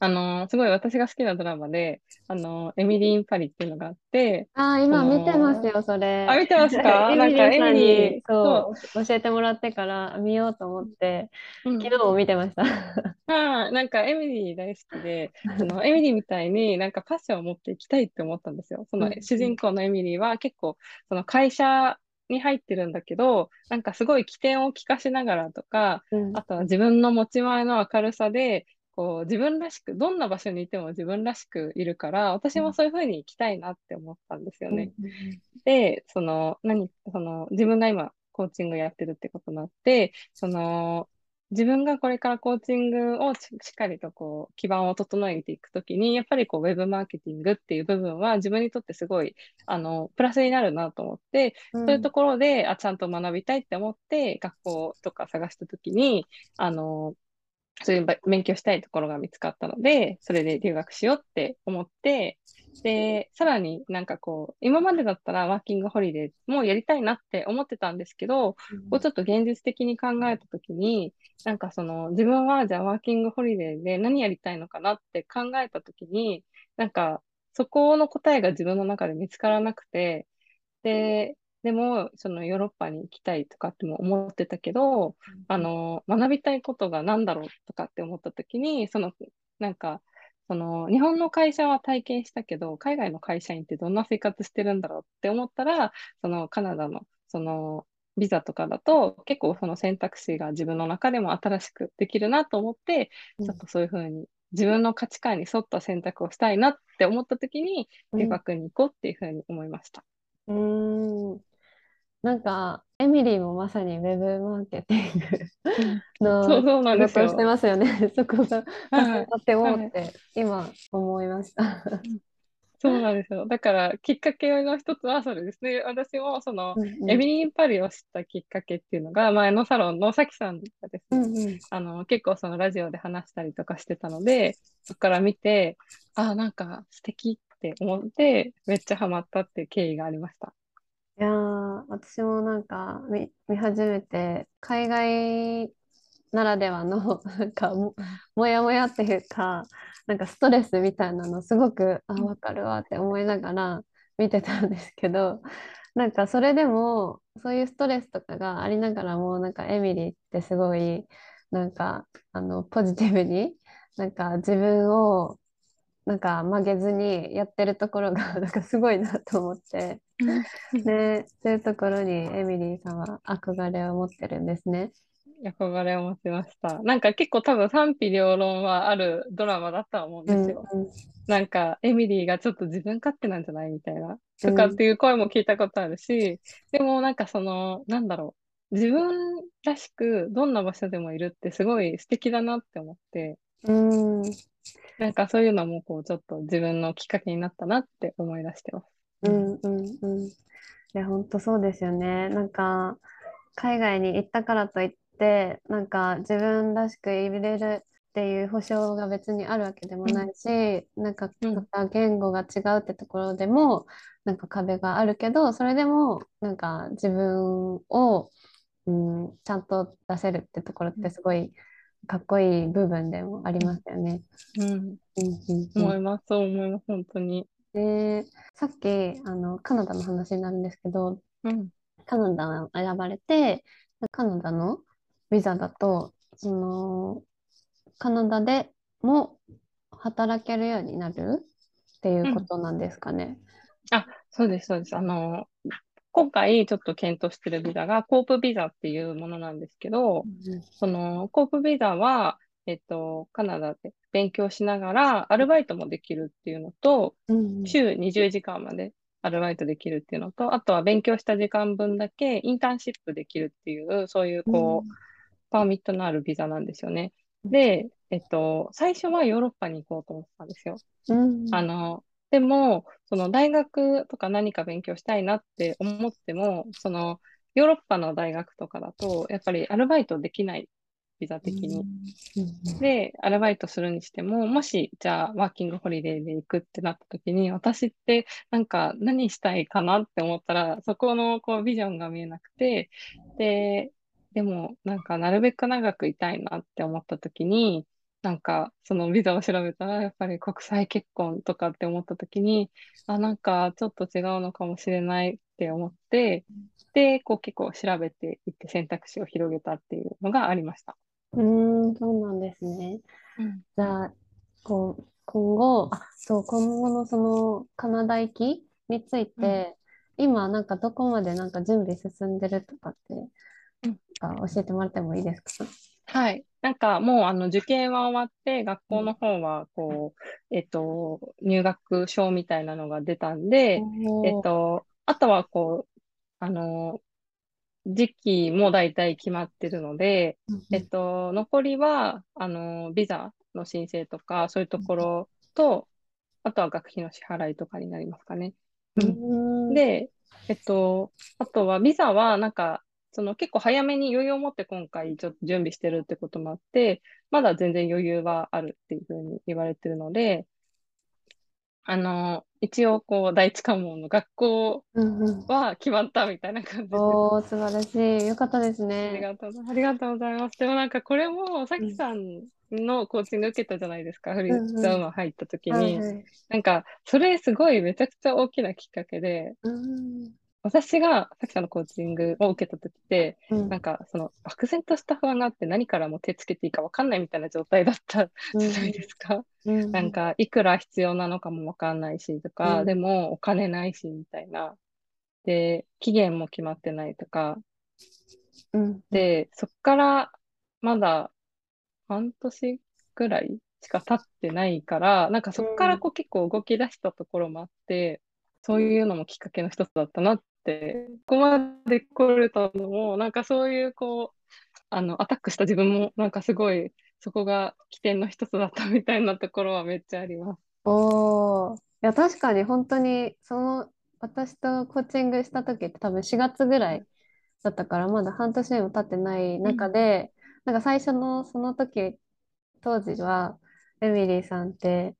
あの、すごい私が好きなドラマで、あの、エミリー・ン・パリっていうのがあって、ああ、今見てますよ、それ。あ、見てますか？なんかエミリー、そう、教えてもらってから見ようと思って、昨日も見てました。ああ、なんかエミリー大好きで、そのエミリーみたいになんかパッションを持っていきたいって思ったんですよ。その主人公のエミリーは結構、その会社に入ってるんだけど、なんかすごい起点を聞かしながらとか、うん、あとは自分の持ち前の明るさで、こう自分らしく、どんな場所にいても自分らしくいるから、私もそういうふうに行きたいなって思ったんですよね。うん、で、その、何、その、自分が今、コーチングやってるってことになって、その、自分がこれからコーチングをしっかりとこう基盤を整えていくときに、やっぱりこうウェブマーケティングっていう部分は自分にとってすごいあのプラスになるなと思って、うん、そういうところであちゃんと学びたいって思って学校とか探したときに、あの、そういう勉強したいところが見つかったので、それで留学しようって思って、で、さらになんかこう、今までだったらワーキングホリデーもやりたいなって思ってたんですけど、うん、こうちょっと現実的に考えたときに、なんかその自分はじゃあワーキングホリデーで何やりたいのかなって考えたときに、なんかそこの答えが自分の中で見つからなくて、で、でも、そのヨーロッパに行きたいとかっても思ってたけど、うん、あの、学びたいことが何だろうとかって思ったときに、その、なんか、その日本の会社は体験したけど、海外の会社員ってどんな生活してるんだろうって思ったら、そのカナダのそのビザとかだと結構その選択肢が自分の中でも新しくできるなと思って、ちょっとそういうふうに自分の価値観に沿った選択をしたいなって思った時に留学に行こうっていうふうに思いました。うん、うんなんかエミリーもまさにウェブマーケティングの仕事をしてますよね。そこが重なってもって今思いました。そうなんですよ。だからきっかけの一つはそれですね。私もその、うんうん、エミリー・パリを知ったきっかけっていうのが前のサロンのさきさんがですね、うんうん、あの結構そのラジオで話したりとかしてたので、そこから見て、ああ、なんか素敵って思ってめっちゃハマったっていう経緯がありました。いやー、私もなんか見、見始めて、海外ならではの、なんかも、もやもやっていうか、なんかストレスみたいなのすごく、あ、わかるわって思いながら見てたんですけど、なんかそれでも、そういうストレスとかがありながらも、なんかエミリーってすごい、なんか、あの、ポジティブに、なんか自分をなんか曲げずにやってるところが なんかすごいなと思ってでそういうところにエミリーさんは憧れを持ってるんですね。憧れを持ちました。なんか結構多分賛否両論はあるドラマだとは思うんですよ。うんなんかエミリーがちょっと自分勝手なんじゃないみたいな、とかっていう声も聞いたことあるし、でもなんかその、なんだろう。自分らしくどんな場所でもいるってすごい素敵だなって思って、うんなんかそういうのもこうちょっと自分のきっかけになったなって思い出してます。うんうんうん。いや、本当そうですよね。なんか、海外に行ったからといって、なんか自分らしくいれるっていう保証が別にあるわけでもないし、なんかうんまた言語が違うってところでも、なんか壁があるけど、それでも、なんか自分を、うん、ちゃんと出せるってところってすごいかっこいい部分でもありますよね。うん、うんうんうん思います。そう思います。本当に。で、さっきあのカナダの話になるんですけど、うん。カナダを選ばれて、カナダのビザだと、その、カナダでも働けるようになるっていうことなんですかね。あ、そうです、そうです。あの、今回ちょっと検討してるビザがコープビザっていうものなんですけど、そのコープビザは、えっと、カナダで勉強しながらアルバイトもできるっていうのと、うんうん。週20時間までアルバイトできるっていうのと、あとは勉強した時間分だけインターンシップできるっていう、そういうこう、パーミットのあるビザなんですよね。で、えっと、最初はヨーロッパに行こうと思ってたんですよ。うん。あの、でも、その大学とか何か勉強したいなって思っても、そのヨーロッパの大学とかだと、やっぱりアルバイトできない、ビザ的に。うん。で、アルバイトするにしても、もし、じゃあ、ワーキングホリデーで行くってなった時に、私って、なんか、何したいかなって思ったら、そこの、こう、ビジョンが見えなくて、で、でも、なんか、なるべく長くいたいなって思った時に、なんか、そのビザを調べたら、やっぱり国際結婚とかって思った時に、あ、なんか、ちょっと違うのかもしれないって思って、で、こう、結構調べていって選択肢を広げたっていうのがありました。うーん、そうなんですね。じゃあ、こう、今後、あ、そう、今後のそのカナダ行きについて、今なんかどこまでなんか準備進んでるとかって、うんあ教えてもらってもいいですか？はい。なんかもうあの受験は終わって、学校の方はこう、えっと、入学証みたいなのが出たんで、えっと、あとはこう、あの、時期も大体決まってるので、えっと、残りは、あの、ビザの申請とか、そういうところと、あとは学費の支払いとかになりますかね。で、えっと、あとはビザはなんか、その結構早めに余裕を持って今回ちょっと準備してるってこともあって、まだ全然余裕はあるっていうふうに言われてるので、あの、一応こう第一関門の学校うんうんは決まったみたいな感じです。おー、素晴らしい。よかったですありね。がとう。ありがとうございます。でもなんかこれも、さきさんのコーチング受けたじゃないですか。フリーうんうんザウマ入った時に。はいはい。なんか、それすごいめちゃくちゃ大きなきっかけで、うん私がさきさんのコーチングを受けた時って、うんなんかその漠然とした不安があって何からも手つけていいか分かんないみたいな状態だったじゃないですか。うんなんかいくら必要なのかも分かんないしとか、うんでもお金ないしみたいな。で、期限も決まってないとか。うんで、そっからまだ半年ぐらいしか経ってないから、なんかそっからこう結構動き出したところもあって、そういうのもきっかけの一つだったなって、ここまで来れたのも、なんかそういうこう、あの、アタックした自分もなんかすごい、そこが起点の一つだったみたいなところはめっちゃあります。お、いや、確かに本当に、その、私とコーチングした時って多分4月ぐらいだったから、まだ半年も経ってない中で、なんか最初のその時、当時は、エミリーさんって、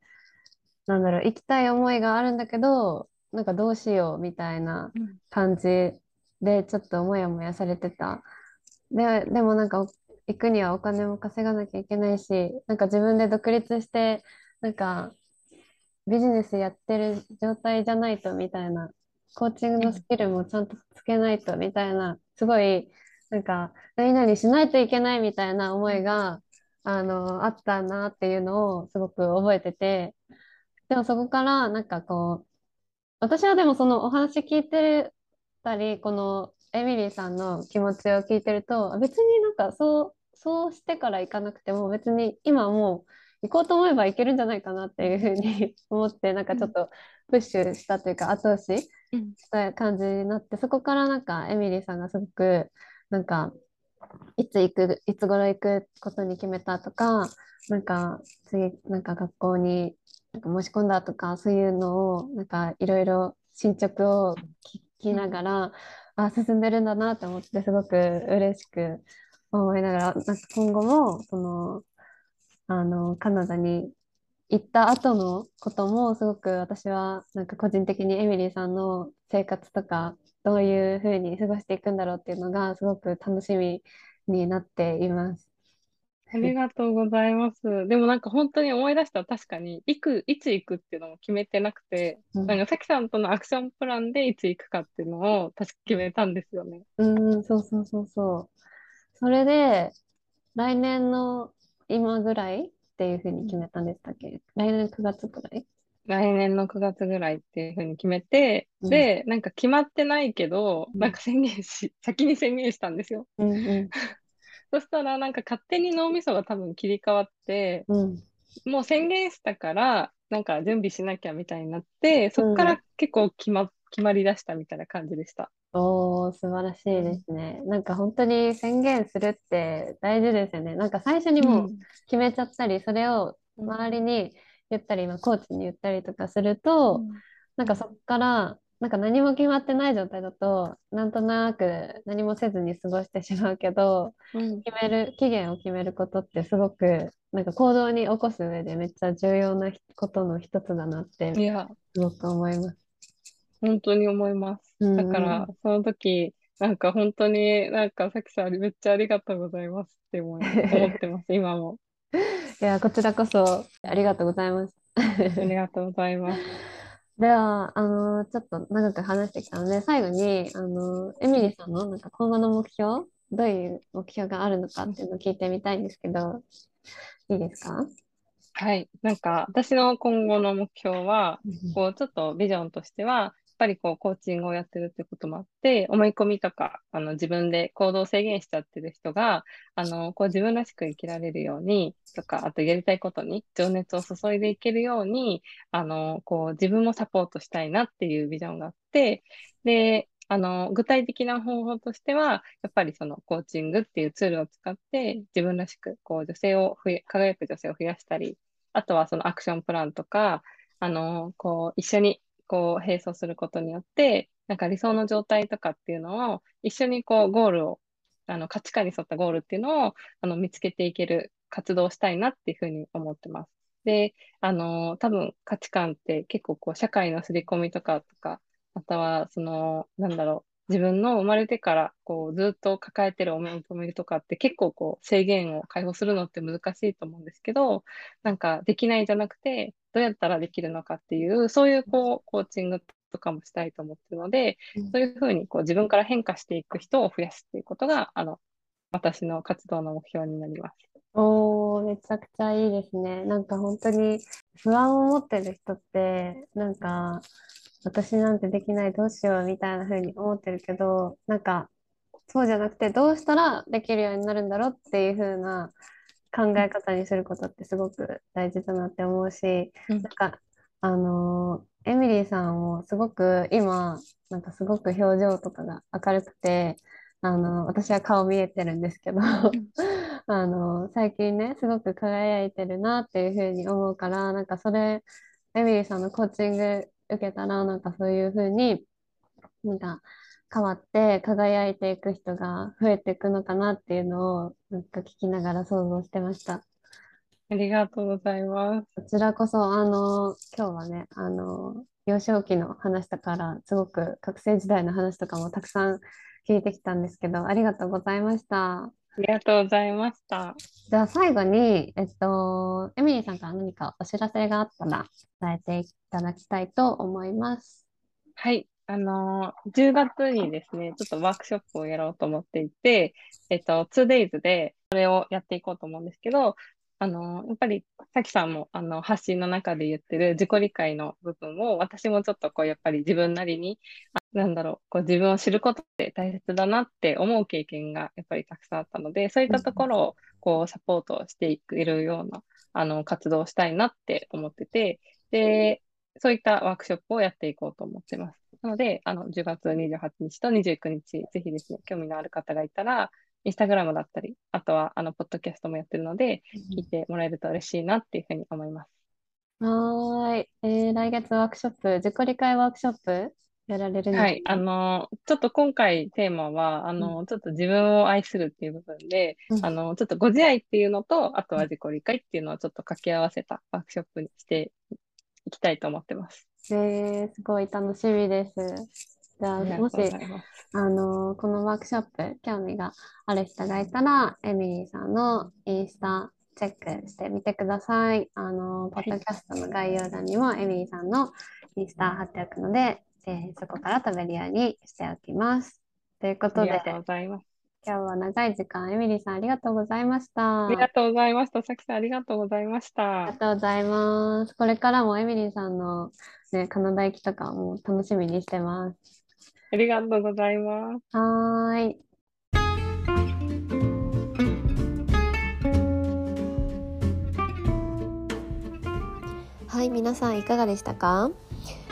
なんだろう、行きたい思いがあるんだけど、なんかどうしようみたいなうん感じで、ちょっともやもやされてた。で、でもなんかお行くにはお金も稼がなきゃいけないし、なんか自分で独立して、なんかビジネスやってる状態じゃないとみたいな、コーチングのスキルもちゃんとつけないとみたいな、すごい、なんか、何々しないといけないみたいな思いが、あの、あったなっていうのをすごく覚えてて、でもそこからなんかこう、私はでもそのお話聞いてたり、このエミリーさんの気持ちを聞いてると、別になんかそう、そうしてから行かなくても別に今もう行こうと思えば行けるんじゃないかなっていうふうに思って、なんかちょっとプッシュしたというか後押しした感じになって、そこからなんかエミリーさんがすごくなんかいつ行く、いつ頃行くことに決めたとか、なんか次、なんか学校になんか申し込んだとか、そういうのを、なんかいろいろ進捗を聞きながら、あ、進んでるんだなって思って、すごく嬉しく思いながら、なんか今後も、その、あの、カナダに行った後のことも、すごく私は、なんか個人的にエミリーさんの生活とか、どういうふうに過ごしていくんだろうっていうのが、すごく楽しみになっています。ありがとうございます。でもなんか本当に思い出したら確かに、行く、いつ行くっていうのも決めてなくて、うん、なんかさきさんとのアクションプランでいつ行くかっていうのを確か決めたんですよね。うん、そうそうそうそう。それで、来年の今ぐらいっていうふうに決めたんでしたっけ？来年9月ぐらい？来年の9月ぐらいっていうふうに決めて、うん、で、なんか決まってないけど、なんか宣言し、先に宣言したんですよ。うんうんそしたらなんか勝手に脳みそが多分切り替わって、うん、もう宣言したから、なんか準備しなきゃみたいになって、そこから結構決ま、決まりだしたみたいな感じでした。おー、素晴らしいですね。なんか本当に宣言するって大事ですよね。なんか最初にもう決めちゃったり、それを周りに言ったり、今コーチに言ったりとかすると、うん、なんかそこからなんか何も決まってない状態だと、なんとなく何もせずに過ごしてしまうけど、うん、決める、期限を決めることってすごく、なんか行動に起こす上でめっちゃ重要なことの一つだなって、すごく思います。本当に思います。だから、その時、なんか本当になんかさきさんめっちゃありがとうございますって思ってます、今も。いや、こちらこそありがとうございます。ありがとうございます。では、あの、ちょっと長く話してきたので、最後に、あの、エミリーさんのなんか今後の目標、どういう目標があるのかっていうのを聞いてみたいんですけど、いいですか？はい。なんか、私の今後の目標は、こう、ちょっとビジョンとしては、っぱりこう、コーチングをやってるってこともあって、思い込みとか、あの、自分で行動を制限しちゃってる人が、あの、こう、自分らしく生きられるように、とか、あとやりたいことに情熱を注いでいけるように、あの、こう、自分もサポートしたいなっていうビジョンがあって、で、あの、具体的な方法としては、やっぱりそのコーチングっていうツールを使って、自分らしく、こう、女性を、輝く女性を増やしたり、あとはそのアクションプランとか、あの、こう、一緒にこう、並走することによって、なんか理想の状態とかっていうのを、一緒にこう、ゴールを、あの、価値観に沿ったゴールっていうのを、あの、見つけていける活動をしたいなっていうふうに思ってます。で、あの、多分価値観って結構こう、社会の刷り込みとかとか、または、その、なんだろう、自分の生まれてからこうずっと抱えてる思いとかって結構こう制限を解放するのって難しいと思うんですけど、なんかできないじゃなくて、どうやったらできるのかっていう、そういうこうコーチングとかもしたいと思ってるので、そういうふうにこう自分から変化していく人を増やすっていうことが、あの、私の活動の目標になります。おー、めちゃくちゃいいですね。なんか本当に不安を持ってる人って、なんか私なんてできない、どうしようみたいな風に思ってるけど、なんか、そうじゃなくて、どうしたらできるようになるんだろうっていう風な考え方にすることってすごく大事だなって思うし、うん、なんか、あのー、エミリーさんもすごく今、なんかすごく表情とかが明るくて、あのー、私は顔見えてるんですけど あのー、最近ね、すごく輝いてるなっていう風に思うから、なんかそれ、エミリーさんのコーチング受けたら、なんかそういうふうに、なんか変わって輝いていく人が増えていくのかなっていうのを、なんか聞きながら想像してました。ありがとうございます。こちらこそ、あの、今日はね、あの、幼少期の話だから、すごく学生時代の話とかもたくさん聞いてきたんですけど、ありがとうございました。ありがとうございました。じゃあ最後に、えっと、エミリーさんから何かお知らせがあったら伝えていただきたいと思います。はい。あのー、10月にですね、ちょっとワークショップをやろうと思っていて、えっと、2days でそれをやっていこうと思うんですけど、ああの、やっぱり、さきさんも、あの、発信の中で言ってる自己理解の部分を、私もちょっとこう、やっぱり自分なりに、なんだろう、こう、自分を知ることって大切だなって思う経験が、やっぱりたくさんあったので、そういったところを、こう、サポートしていくような、あの、活動をしたいなって思ってて、で、そういったワークショップをやっていこうと思ってます。なので、あの、10月28日と29日、ぜひですね、興味のある方がいたら、インスタグラムだったり、あとは、あの、ポッドキャストもやってるので、聞いてもらえると嬉しいなっていうふうに思います。はーい。えー、来月ワークショップ、自己理解ワークショップやられるんですはい。あの、ちょっと今回テーマは、あの、ちょっと自分を愛するっていう部分で、うんあの、ちょっとご自愛っていうのと、あとは自己理解っていうのをちょっと掛け合わせたワークショップにしていきたいと思ってます。えー、すごい楽しみです。じゃあ、もし。あのこのワークショップ、興味がある人がいたら、エミリーさんのインスタチェックしてみてください。あのポッドキャストの概要欄にもエミリーさんのインスタ貼っておくので、えーそこから飛べるようにしておきます。ということで、ありがとうございます。今日は長い時間、エミリーさんありがとうございました。ありがとうございました。さきさん、ありがとうございましありた。がとうございます。これからもエミリーさんの、ね、カナダ行きとかも楽しみにしてます。ありがとうございます。はーい。はい、皆さんいかがでしたか？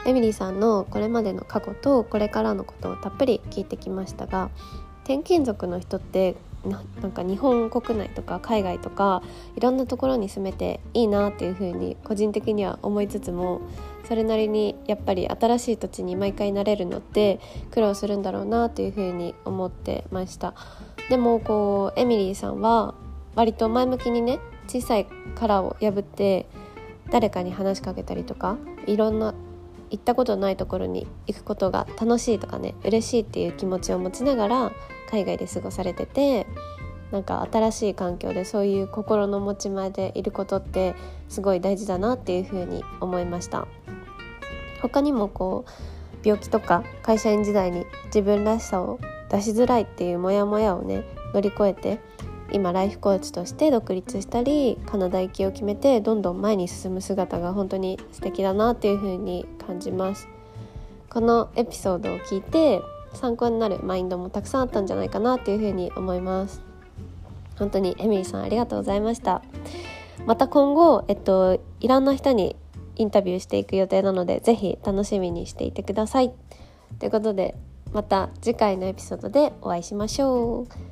エミリーさんのこれまでの過去とこれからのことをたっぷり聞いてきましたが転勤族の人ってなんか日本国内とか海外とかいろんなところに住めていいなっていうふうに個人的には思いつつもそれなりにやっぱり新しい土地に毎回慣れるのって苦労するんだろうなというふうに思ってました。でもこうエミリーさんは割と前向きにね小さい殻を破って誰かに話しかけたりとかいろんな行ったことないところに行くことが楽しいとかね嬉しいっていう気持ちを持ちながら海外で過ごされててなんか新しい環境でそういう心の持ち前でいることってすごい大事だなっていうふうに思いました。他にもこう病気とか会社員時代に自分らしさを出しづらいっていうモヤモヤをね乗り越えて今ライフコーチとして独立したりカナダ行きを決めてどんどん前に進む姿が本当に素敵だなっていう風に感じます。このエピソードを聞いて参考になるマインドもたくさんあったんじゃないかなっていう風に思います。本当にエミリーさんありがとうございました。また今後えっといろんな人にインタビューしていく予定なのでぜひ楽しみにしていてください。ということでまた次回のエピソードでお会いしましょう。